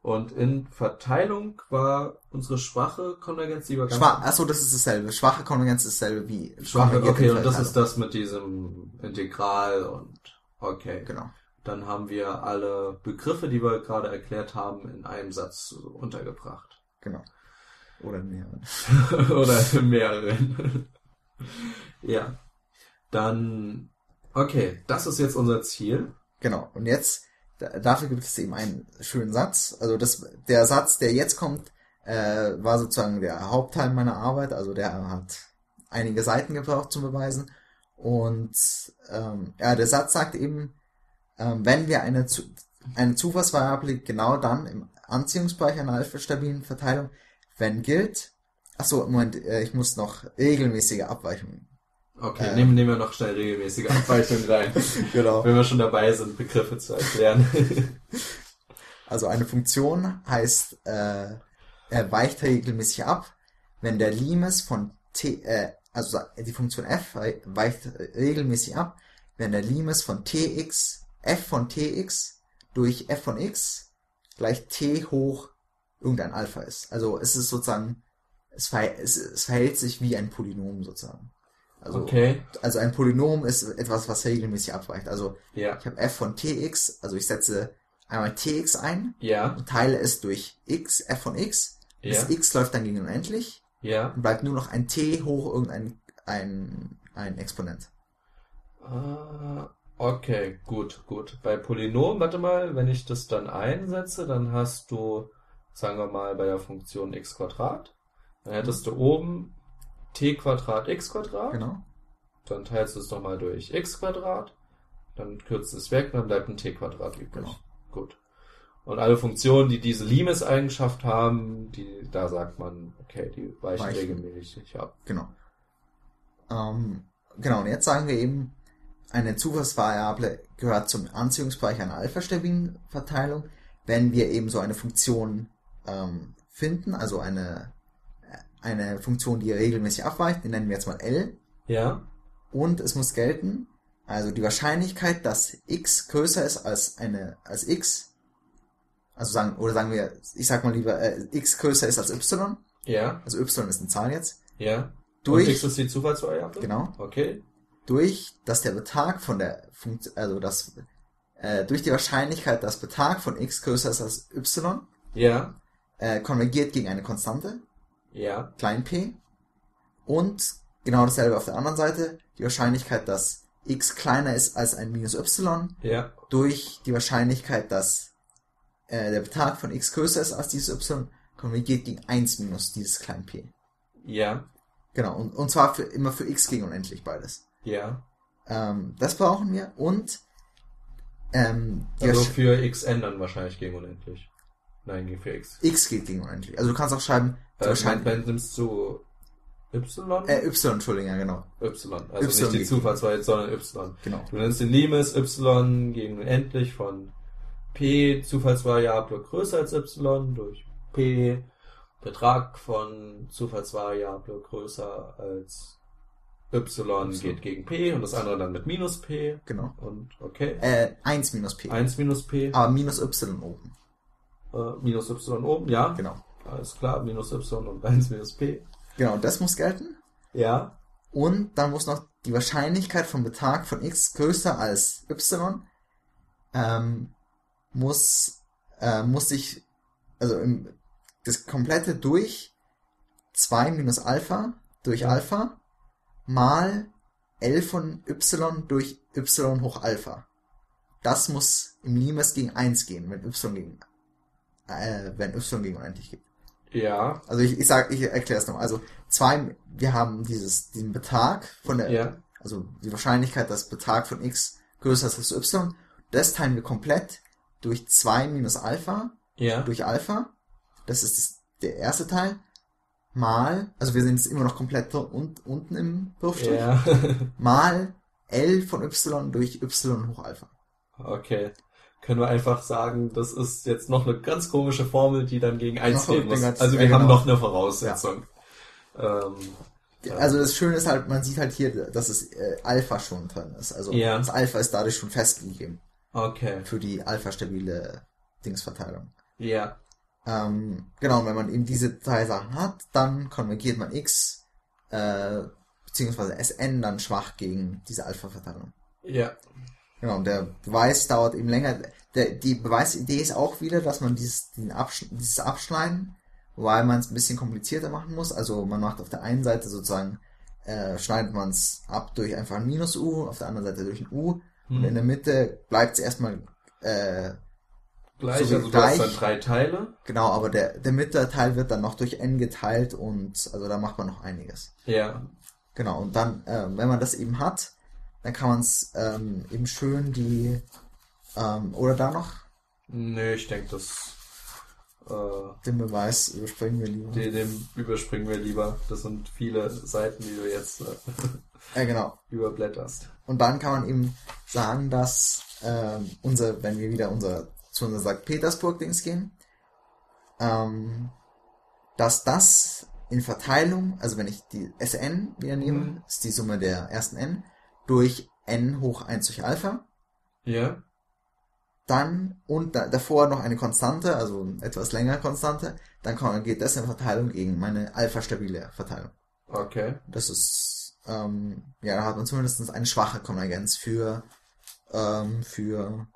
Und in Verteilung war unsere schwache Konvergenz, die war ganz Schwach, achso, das ist dasselbe. Schwache Konvergenz ist dasselbe wie schwache. Okay, und das ist das mit diesem Integral und okay. Genau. Dann haben wir alle Begriffe, die wir gerade erklärt haben, in einem Satz untergebracht. Genau. Oder mehrere. Oder in mehreren. ja. Dann, okay, das ist jetzt unser Ziel. Genau. Und jetzt, dafür gibt es eben einen schönen Satz. Also das, der Satz, der jetzt kommt, äh, war sozusagen der Hauptteil meiner Arbeit. Also der hat einige Seiten gebraucht zum Beweisen. Und ähm, ja, der Satz sagt eben, ähm, wenn wir eine, Zu eine Zufallsvariable genau dann im Anziehungsbereich einer alpha-stabilen Verteilung, wenn gilt, achso, Moment, äh, ich muss noch regelmäßige Abweichungen. Okay, Äh. nehmen, nehmen wir noch schnell regelmäßige Abweichungen rein, Genau. wenn wir schon dabei sind, Begriffe zu erklären. Also eine Funktion heißt, äh, er weicht regelmäßig ab, wenn der Limes von t, äh, also die Funktion f wei- weicht regelmäßig ab, wenn der Limes von tx, f von tx durch f von x gleich t hoch irgendein Alpha ist. Also es ist sozusagen, es, verhält, es, es verhält sich wie ein Polynom sozusagen. Also, Okay, also ein Polynom ist etwas, was regelmäßig abweicht. Also ja, ich habe f von tx, also ich setze einmal tx ein ja, und teile es durch x, f von x. ja, Das x läuft dann gegen unendlich ja. und bleibt nur noch ein t hoch irgendein ein, ein Exponent. Ah, okay, gut, gut. Bei Polynom, warte mal, wenn ich das dann einsetze, dann hast du, sagen wir mal, bei der Funktion x Quadrat, dann hättest du oben t Quadrat x Quadrat, Genau. dann teilst du es nochmal durch x Quadrat, dann kürzt es weg, dann bleibt ein t Quadrat übrig. Genau. Gut. Und alle Funktionen, die diese Limes-Eigenschaft haben, die, da sagt man, okay, die weichen Weichen. regelmäßig ab. Genau. Ähm, genau, und jetzt sagen wir eben, eine Zufallsvariable gehört zum Anziehungsbereich einer alpha-stabilen Verteilung, wenn wir eben so eine Funktion ähm, finden, also eine, eine Funktion, die regelmäßig abweicht, die nennen wir jetzt mal L. Ja. Und es muss gelten, also die Wahrscheinlichkeit, dass x größer ist als eine, als x, also sagen, oder sagen wir, ich sag mal lieber, äh, x größer ist als y, Ja. also y ist eine Zahl jetzt, Ja. Durch- Und X ist die Zufallsvariable? genau, Okay. durch, dass der Betrag von der Funktion, also das, äh, durch die Wahrscheinlichkeit, dass Betrag von x größer ist als y, Ja. äh, konvergiert gegen eine Konstante, Ja. klein p, und genau dasselbe auf der anderen Seite, die Wahrscheinlichkeit, dass x kleiner ist als ein minus y, Ja. durch die Wahrscheinlichkeit, dass äh, der Betrag von x größer ist als dieses y, konvergiert gegen 1 minus dieses klein p. Ja. Genau, und, und zwar für, immer für x gegen unendlich beides. Ja. Ähm, das brauchen wir und ähm, die Also für X ändern wahrscheinlich gegen unendlich. Nein, gegen für X. x geht gegen unendlich. Also du kannst auch schreiben, Äh, Wahrscheinlich- wenn nimmst du Y? äh, y, Entschuldigung, ja genau. Y. Also Y nicht die Zufallsvariable, sondern Y. genau. Du nennst den Limes Y gegen unendlich von P Zufallsvariable größer als Y durch P Betrag von Zufallsvariable größer als Y, Y. geht gegen P und das andere dann mit minus P Genau. und okay. Äh, 1 minus p. 1 minus P, Aber minus y oben. äh, minus Y oben, ja. Genau. Alles klar, minus Y und 1 minus P. Genau, das muss gelten. Ja. Und dann muss noch die Wahrscheinlichkeit vom Betrag von x größer als y ähm, muss äh, muss sich also im, das komplette durch 2 minus Alpha durch Ja. Alpha mal L von y durch y hoch Alpha. Das muss im Limes gegen 1 gehen, wenn y gegen äh, wenn y gegen unendlich geht. Ja. Also ich, ich sag, ich erkläre es noch. Also zwei, wir haben dieses, diesen Betrag von der, Ja. also die Wahrscheinlichkeit, dass Betrag von x größer ist als y, das teilen wir komplett durch 2 minus Alpha Ja. durch Alpha. Das ist das, der erste Teil. Mal, also wir sind jetzt immer noch komplett un, unten im Wurfstrich. Ja. Mal L von y durch y hoch Alpha. Okay. Können wir einfach sagen, das ist jetzt noch eine ganz komische Formel, die dann gegen 1 Noch gehen muss. den ganzen- Also wir ja, haben genau. noch eine Voraussetzung. Ähm, Ja. Also das Schöne ist halt, man sieht halt hier, dass es äh, Alpha schon drin ist. Also Ja. das Alpha ist dadurch schon festgegeben. okay. für die alpha-stabile Dingsverteilung. Ja. Ähm, genau, und wenn man eben diese drei Sachen hat, dann konvergiert man x äh, beziehungsweise Sn dann schwach gegen diese Alpha-Verteilung. Ja. Genau, und der Beweis dauert eben länger. Der, die Beweisidee ist auch wieder, dass man dieses, Absch dieses Abschneiden, wobei man es ein bisschen komplizierter machen muss. Also man macht auf der einen Seite sozusagen, äh, schneidet man es ab durch einfach ein Minus U, auf der anderen Seite durch ein U und in Hm. der Mitte bleibt es erstmal äh, Gleich, so also du hast gleich. dann drei Teile. Genau, aber der, der Mittelteil wird dann noch durch n geteilt und also da macht man noch einiges. Ja. Genau, und dann, ähm, wenn man das eben hat, dann kann man es ähm, eben schön die, ähm, oder da noch Nö, ich denke, das äh, den Beweis überspringen wir lieber. den, den überspringen wir lieber. Das sind viele Seiten, die du jetzt äh, Äh, genau. überblätterst. Und dann kann man eben sagen, dass ähm, unser, wenn wir wieder unser, zu unser St. Petersburg-Dings gehen, ähm, dass das in Verteilung, also wenn ich die Sn wieder nehme, Mhm. ist die Summe der ersten n, durch n hoch 1 durch Alpha, Ja. dann und da, davor noch eine Konstante, also etwas längere Konstante, dann kann, geht das in Verteilung gegen meine alpha-stabile Verteilung. Okay. Das ist, ähm, ja, da hat man zumindest eine schwache Konvergenz für, ähm, für,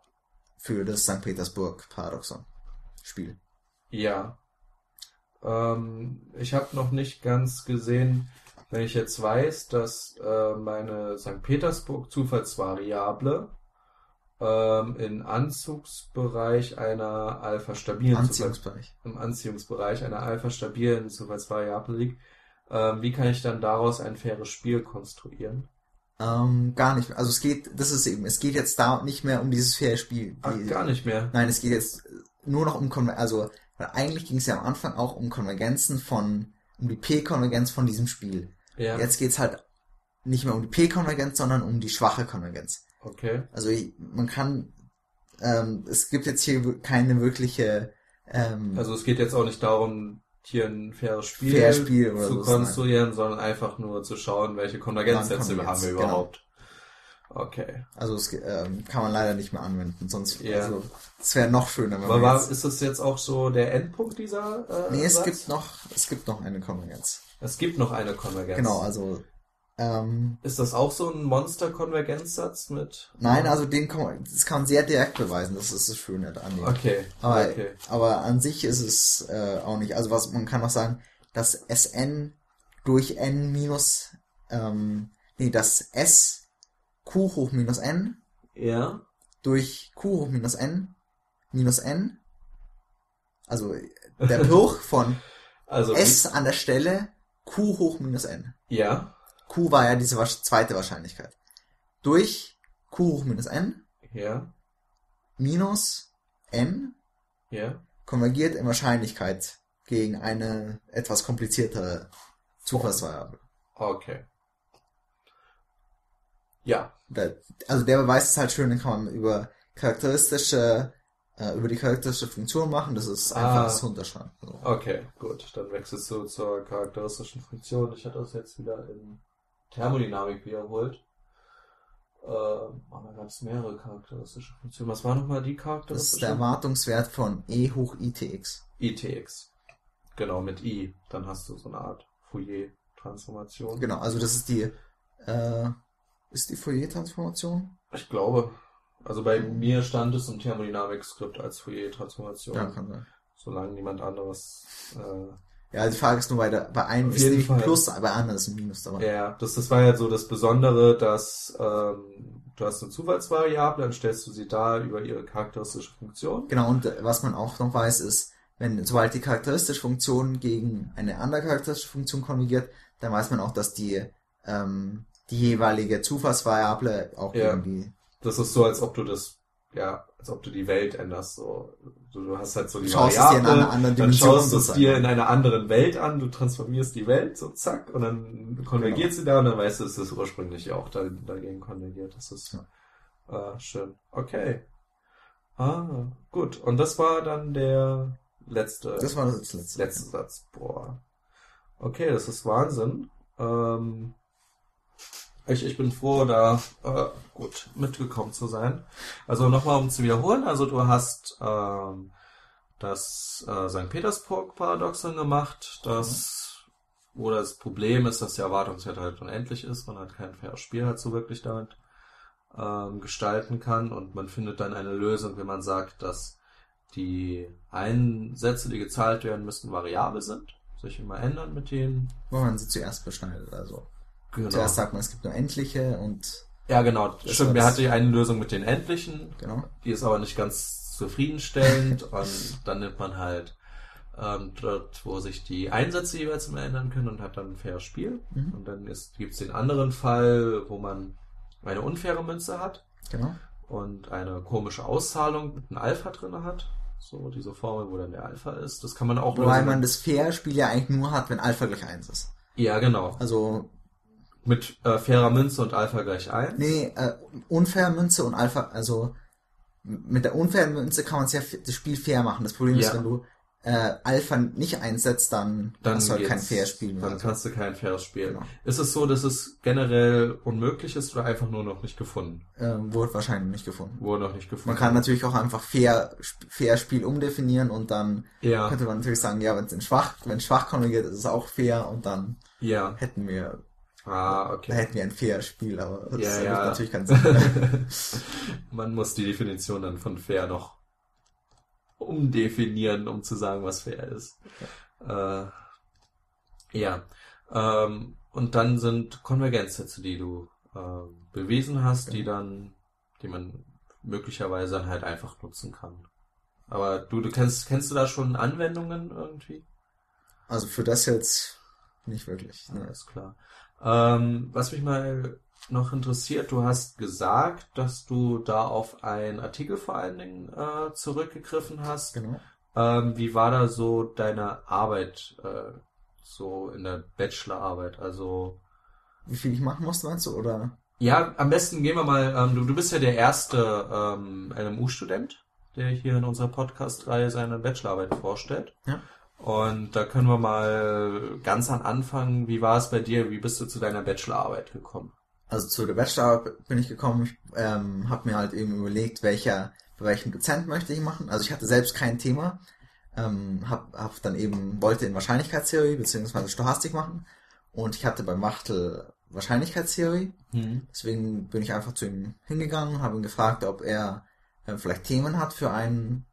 für das St. Petersburg-Paradoxon. Spiel. Ja. Ähm, ich habe noch nicht ganz gesehen, wenn ich jetzt weiß, dass äh, meine St. Petersburg Zufallsvariable ähm, in Anzugsbereich einer alpha-stabilen Anziehungsbereich. im Anziehungsbereich einer alpha-stabilen Zufallsvariable liegt. Ähm, wie kann ich dann daraus ein faires Spiel konstruieren? Ähm, gar nicht mehr. Also es geht, das ist eben, es geht jetzt da nicht mehr um dieses faire Spiel. Ach, gar nicht mehr. Nein, es geht jetzt nur noch um Konver also weil eigentlich ging es ja am Anfang auch um Konvergenzen von, um die P-Konvergenz von diesem Spiel. Ja. Jetzt geht's halt nicht mehr um die P-Konvergenz, sondern um die schwache Konvergenz. Okay. Also ich- man kann, ähm, es gibt jetzt hier keine wirkliche, ähm, Also es geht jetzt auch nicht darum, hier ein faires Spiel, Fair Spiel zu so, konstruieren, sondern einfach nur zu schauen, welche Konvergenzsätze Konvergenz, haben wir genau. überhaupt. Okay. Also es ähm, kann man leider nicht mehr anwenden, sonst Ja. also es wäre noch schöner, wenn Aber war, ist das jetzt auch so der Endpunkt dieser äh, Nee, es Satz? gibt noch es gibt noch eine Konvergenz. Es gibt noch eine Konvergenz. Genau, also ähm, Ist das auch so ein Monster-Konvergenzsatz mit? nein, also den kann man, das kann man sehr direkt beweisen, das ist das Schöne an dem. Okay. Aber, okay. aber an sich ist es äh, auch nicht. Also was man kann auch sagen, dass Sn durch n minus ähm, nee, das S Q hoch minus n Ja. durch Q hoch minus n minus n. Also der Bruch von Also S an der Stelle Q hoch minus n. ja. Q war ja diese zweite Wahrscheinlichkeit. Durch Q hoch minus n Ja. minus n Ja. konvergiert in Wahrscheinlichkeit gegen eine etwas kompliziertere Zufallsvariable. Okay. Ja. Also der Beweis ist halt schön, den kann man über charakteristische, äh, über die charakteristische Funktion machen, das ist einfach Ah. das Unterscheiden. So. Okay, gut. Dann wechselst du zur charakteristischen Funktion. Ich hatte das jetzt wieder in Thermodynamik wiederholt. Ähm, aber da gab es mehrere charakteristische Funktionen. Was war nochmal die Das charakteristische? ist der Erwartungswert von e hoch itx. ITX. Genau, mit I. Dann hast du so eine Art Fourier-Transformation. Genau, also das ist die, äh, ist die Fourier-Transformation? Ich glaube. Also bei mir stand es im Thermodynamik-Skript als Fourier-Transformation. Ja, kann sein. Solange niemand anderes. Äh, Ja, die Frage ist nur, bei, der, bei einem ist nämlich ein. Plus, bei anderen ist ein Minus dabei. ja, das, das war ja so das Besondere, dass ähm, du hast eine Zufallsvariable, dann stellst du sie da über ihre charakteristische Funktion. Genau, und äh, was man auch noch weiß, ist, wenn sobald die charakteristische Funktion gegen eine andere charakteristische Funktion konjugiert, dann weiß man auch, dass die, ähm, die jeweilige Zufallsvariable auch Ja. gegen die. Das ist so, als ob du das, ja, als ob du die Welt änderst. So, du, du hast halt so die schaust es dir in einer anderen dann Dimension schaust du es dir in einer anderen Welt an, du transformierst die Welt, so zack, und dann konvergiert Genau. sie da und dann weißt du, es ist ursprünglich auch da, dagegen konvergiert. Das ist äh, schön. Okay. Ah, gut. Und das war dann der letzte, Das war das letzte. letzte Satz. Boah. Okay, das ist Wahnsinn. Ähm, ich, ich bin froh, da äh, gut mitgekommen zu sein. Also nochmal, um zu wiederholen. Also du hast ähm, das äh, St. Petersburg-Paradoxon gemacht, das wo das Problem ist, dass der Erwartungswert halt unendlich ist. Man hat kein faires Spiel halt so wirklich damit ähm, gestalten kann und man findet dann eine Lösung, wenn man sagt, dass die Einsätze, die gezahlt werden müssen, variabel sind, sich immer ändern mit denen. Wo man sie zuerst beschneidet. Also Genau. zuerst sagt man, es gibt nur endliche und Ja, genau. Stimmt, wir hatten eine Lösung mit den endlichen, genau. die ist aber nicht ganz zufriedenstellend und dann nimmt man halt ähm, dort, wo sich die Einsätze jeweils immer ändern können und hat dann ein faires Spiel. Mhm. Und dann gibt es den anderen Fall, wo man eine unfaire Münze hat Genau. und eine komische Auszahlung mit einem Alpha drinne hat. So diese Formel, wo dann der Alpha ist. Das kann man auch Wobei man das Fair-Spiel ja eigentlich nur hat, wenn Alpha gleich 1 ist. Ja, genau. Also, Mit äh, fairer Münze und Alpha gleich 1. nee, äh, unfair Münze und Alpha, also mit der unfairen Münze kann man ja das Spiel fair machen. Das Problem ist, Ja. wenn du äh, Alpha nicht einsetzt, dann, dann hast du halt kein geht's- fair Spiel mehr. Dann kannst du kein faires Spiel. Genau. Ist es so, dass es generell unmöglich ist oder einfach nur noch nicht gefunden? äh, wurde wahrscheinlich nicht gefunden. Wurde noch nicht gefunden. Man kann natürlich auch einfach fair, fair Spiel umdefinieren und dann ja, könnte man natürlich sagen, ja, wenn es in schwach, wenn schwach konjugiert ist, ist es auch fair und dann ja. hätten wir, Ah, da okay. hätten wir ein fair Spiel, aber das Ja, ja. natürlich keinen Sinn. Man muss die Definition dann von fair noch umdefinieren, um zu sagen, was fair ist. Äh, ja. Ähm, und dann sind Konvergenzsätze, die du ähm, bewiesen hast, die dann, die man möglicherweise dann halt einfach nutzen kann. Aber du, du kennst, kennst du da schon Anwendungen irgendwie? Also für das jetzt nicht wirklich. Ne. ist klar. Ähm, was mich mal noch interessiert, du hast gesagt, dass du da auf einen Artikel vor allen Dingen äh, zurückgegriffen hast. Genau. Ähm, wie war da so deine Arbeit, äh, so in der Bachelorarbeit? Also Wie viel ich machen musste, meinst du? Oder? ja, am besten gehen wir mal. Ähm, du, du bist ja der erste ähm, LMU-Student, der hier in unserer Podcast-Reihe seine Bachelorarbeit vorstellt. Ja. Und da können wir mal ganz an Anfang, wie war es bei dir? Wie bist du zu deiner Bachelorarbeit gekommen? Also zu der Bachelorarbeit bin ich gekommen, ich ähm, habe mir halt eben überlegt, welcher, bei welchem Dozent möchte ich machen. Also ich hatte selbst kein Thema, ähm, hab, hab dann eben, wollte in Wahrscheinlichkeitstheorie beziehungsweise Stochastik machen und ich hatte bei Machtel Wahrscheinlichkeitstheorie. Mhm. Deswegen bin ich einfach zu ihm hingegangen, habe ihn gefragt, ob er äh, vielleicht Themen hat für einen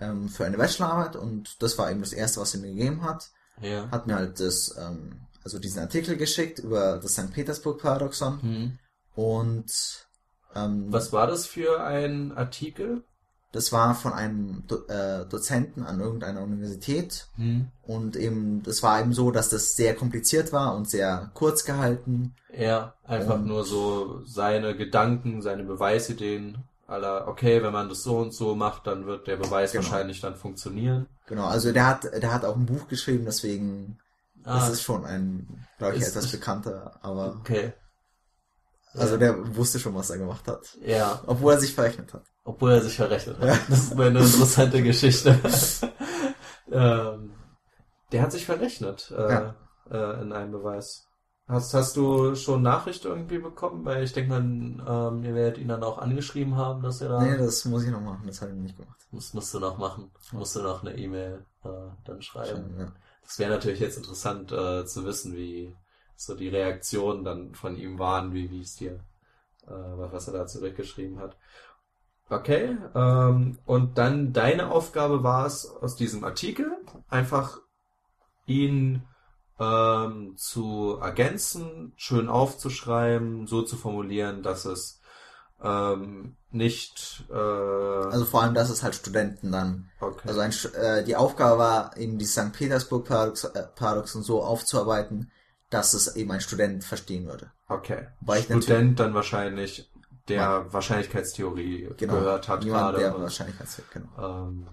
ähm, für eine Bachelorarbeit und das war eben das erste, was er mir gegeben hat. Ja. Hat mir halt das, ähm, also diesen Artikel geschickt über das St. Petersburg Paradoxon Mhm. und ähm, Was war das für ein Artikel? das war von einem Do äh, Dozenten an irgendeiner Universität Mhm. und eben das war eben so, dass das sehr kompliziert war und sehr kurz gehalten. Ja, einfach Und- nur so seine Gedanken, seine Beweisideen aller, okay, wenn man das so und so macht, dann wird der Beweis Genau. wahrscheinlich dann funktionieren. Genau, also der hat der hat auch ein Buch geschrieben, deswegen Ah, das ist schon ein, glaube ich, etwas bekannter, aber okay. also Ja. der wusste schon, was er gemacht hat, Ja, obwohl er sich verrechnet hat. obwohl er sich verrechnet hat. Das ist eine interessante Geschichte. ähm, der hat sich verrechnet äh, Ja. äh, in einem Beweis. Hast, hast du schon Nachricht irgendwie bekommen? Weil ich denke mal, ähm, ihr werdet ihn dann auch angeschrieben haben, dass er da... Nee, das muss ich noch machen, das hat er nicht gemacht. Muss, musst du noch machen. Musst du noch eine E-Mail äh, dann schreiben. Schon, ja. Das wäre natürlich jetzt interessant äh, zu wissen, wie so die Reaktionen dann von ihm waren, wie wie es dir, äh, was er da zurückgeschrieben hat. Okay, ähm, und dann deine Aufgabe war es aus diesem Artikel einfach ihn ähm, zu ergänzen, schön aufzuschreiben, so zu formulieren, dass es ähm, nicht äh, Also vor allem, dass es halt Studenten dann okay. Also ein, äh, die Aufgabe war eben die St. Petersburg Paradox, äh, so aufzuarbeiten, dass es eben ein Student verstehen würde. Okay. Weil ich Student dann wahrscheinlich, der Wahrscheinlichkeitstheorie Genau. gehört hat Jemand, gerade der und Wahrscheinlichkeitswert, genau. ähm,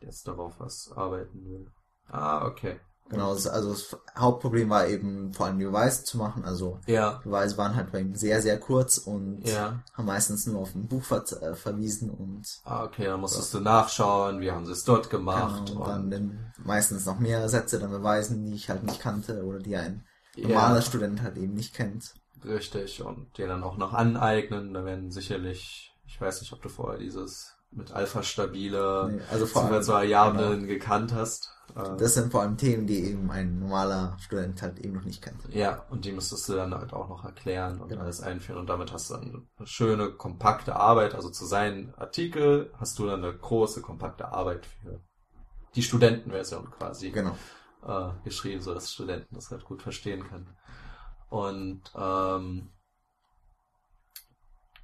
jetzt darauf was arbeiten will. Ah, okay. Genau, das, also das Hauptproblem war eben vor allem die Beweise zu machen. Also Ja, Beweise waren halt bei ihm sehr, sehr kurz und ja. haben meistens nur auf ein Buch ver äh, verwiesen und Ah, okay, dann musstest du nachschauen, wie haben sie es dort gemacht. genau, und, dann den, meistens noch mehr Sätze dann beweisen, die ich halt nicht kannte oder die ein ja, normaler Student halt eben nicht kennt. Richtig, und dir dann auch noch aneignen. Da werden sicherlich, ich weiß nicht, ob du vorher dieses mit Alpha-stabile Nee, also vor allem, Zufallsvariablen gekannt hast. Äh, das sind vor allem Themen, die eben ein normaler Student halt eben noch nicht kennt. Ja, und die müsstest du dann halt auch noch erklären und Genau. alles einführen. Und damit hast du dann eine schöne, kompakte Arbeit. Also zu seinen Artikel hast du dann eine große, kompakte Arbeit für die Studentenversion quasi Genau. äh, geschrieben, so dass Studenten das halt gut verstehen können. Und ähm,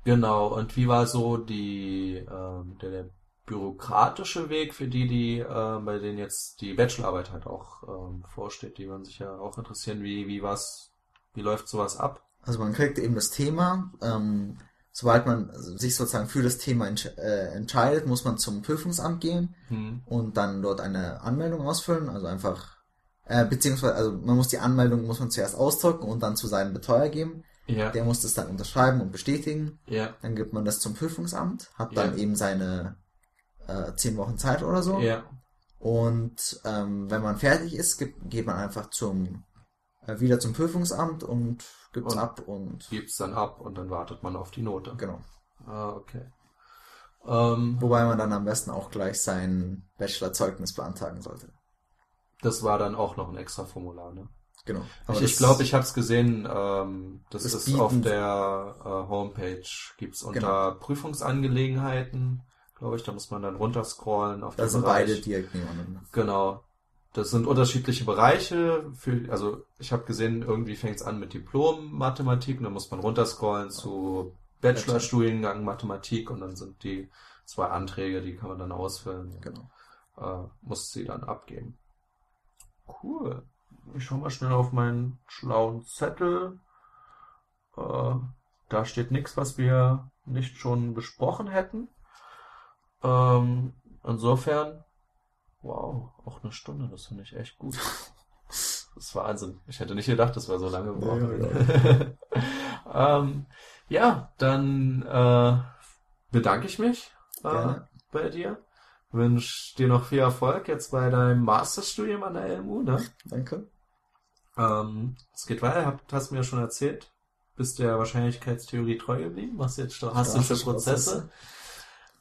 genau, und wie war so die ähm, der, der bürokratische Weg für die, die äh, bei denen jetzt die Bachelorarbeit halt auch ähm, vorsteht, die man sich ja auch interessieren, wie wie was, wie läuft sowas ab? Also man kriegt eben das Thema, ähm, sobald man sich sozusagen für das Thema entsch äh, entscheidet, muss man zum Prüfungsamt gehen Hm. und dann dort eine Anmeldung ausfüllen, also einfach, äh, beziehungsweise, also man muss die Anmeldung, muss man zuerst ausdrucken und dann zu seinem Betreuer geben. Ja, Der muss das dann unterschreiben und bestätigen. ja, Dann gibt man das zum Prüfungsamt, hat dann Ja. eben seine äh, zehn Wochen Zeit oder so. ja, Und ähm, wenn man fertig ist, gibt, geht man einfach zum äh, wieder zum Prüfungsamt und gibt's Und- ab und gibt's dann ab und dann wartet man auf die Note. genau. Ah, okay. Ähm, Wobei man dann am besten auch gleich sein Bachelorzeugnis beantragen sollte. das war dann auch noch ein extra Formular, ne? Genau. ich ich glaube, ich habe es gesehen, ähm, das, Das ist auf der äh, Homepage, gibt's unter Genau. Prüfungsangelegenheiten, glaube ich, da muss man dann runterscrollen auf da den sind Bereich. beide direkt nebeneinander. Genau. Das sind unterschiedliche Bereiche. Für, also ich habe gesehen, irgendwie fängt es an mit Diplom-Mathematik und dann muss man runterscrollen zu Bachelorstudiengang Mathematik und dann sind die zwei Anträge, die kann man dann ausfüllen. Genau. Äh, muss sie dann abgeben. Cool. Ich schau mal schnell auf meinen schlauen Zettel. Äh, da steht nichts, was wir nicht schon besprochen hätten. Ähm, insofern, wow, auch eine Stunde, das finde ich echt gut. Das ist Wahnsinn. Ich hätte nicht gedacht, dass wir so lange brauchen. ähm, ja, dann äh, bedanke ich mich äh, bei dir. wünsche dir noch viel Erfolg jetzt bei deinem Masterstudium an der LMU, ne? Danke. Ähm, es geht weiter, hab, hast du mir schon erzählt. Bist der Wahrscheinlichkeitstheorie treu geblieben? Machst jetzt stochastische Prozesse?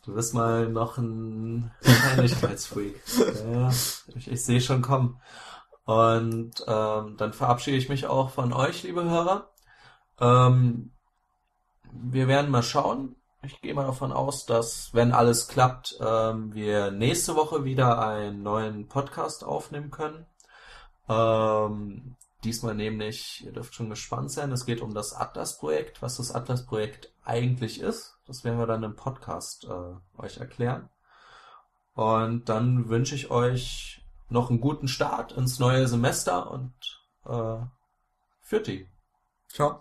Du bist mal noch ein Wahrscheinlichkeitsfreak. ja, ich, ich sehe schon kommen. Und ähm, dann verabschiede ich mich auch von euch, liebe Hörer. Ähm, wir werden mal schauen. Ich gehe mal davon aus, dass, wenn alles klappt, ähm, wir nächste Woche wieder einen neuen Podcast aufnehmen können. Ähm, diesmal nämlich, ihr dürft schon gespannt sein, es geht um das Atlas-Projekt, was das Atlas-Projekt eigentlich ist. Das werden wir dann im Podcast äh, euch erklären. Und dann wünsche ich euch noch einen guten Start ins neue Semester und äh, für die. Ciao.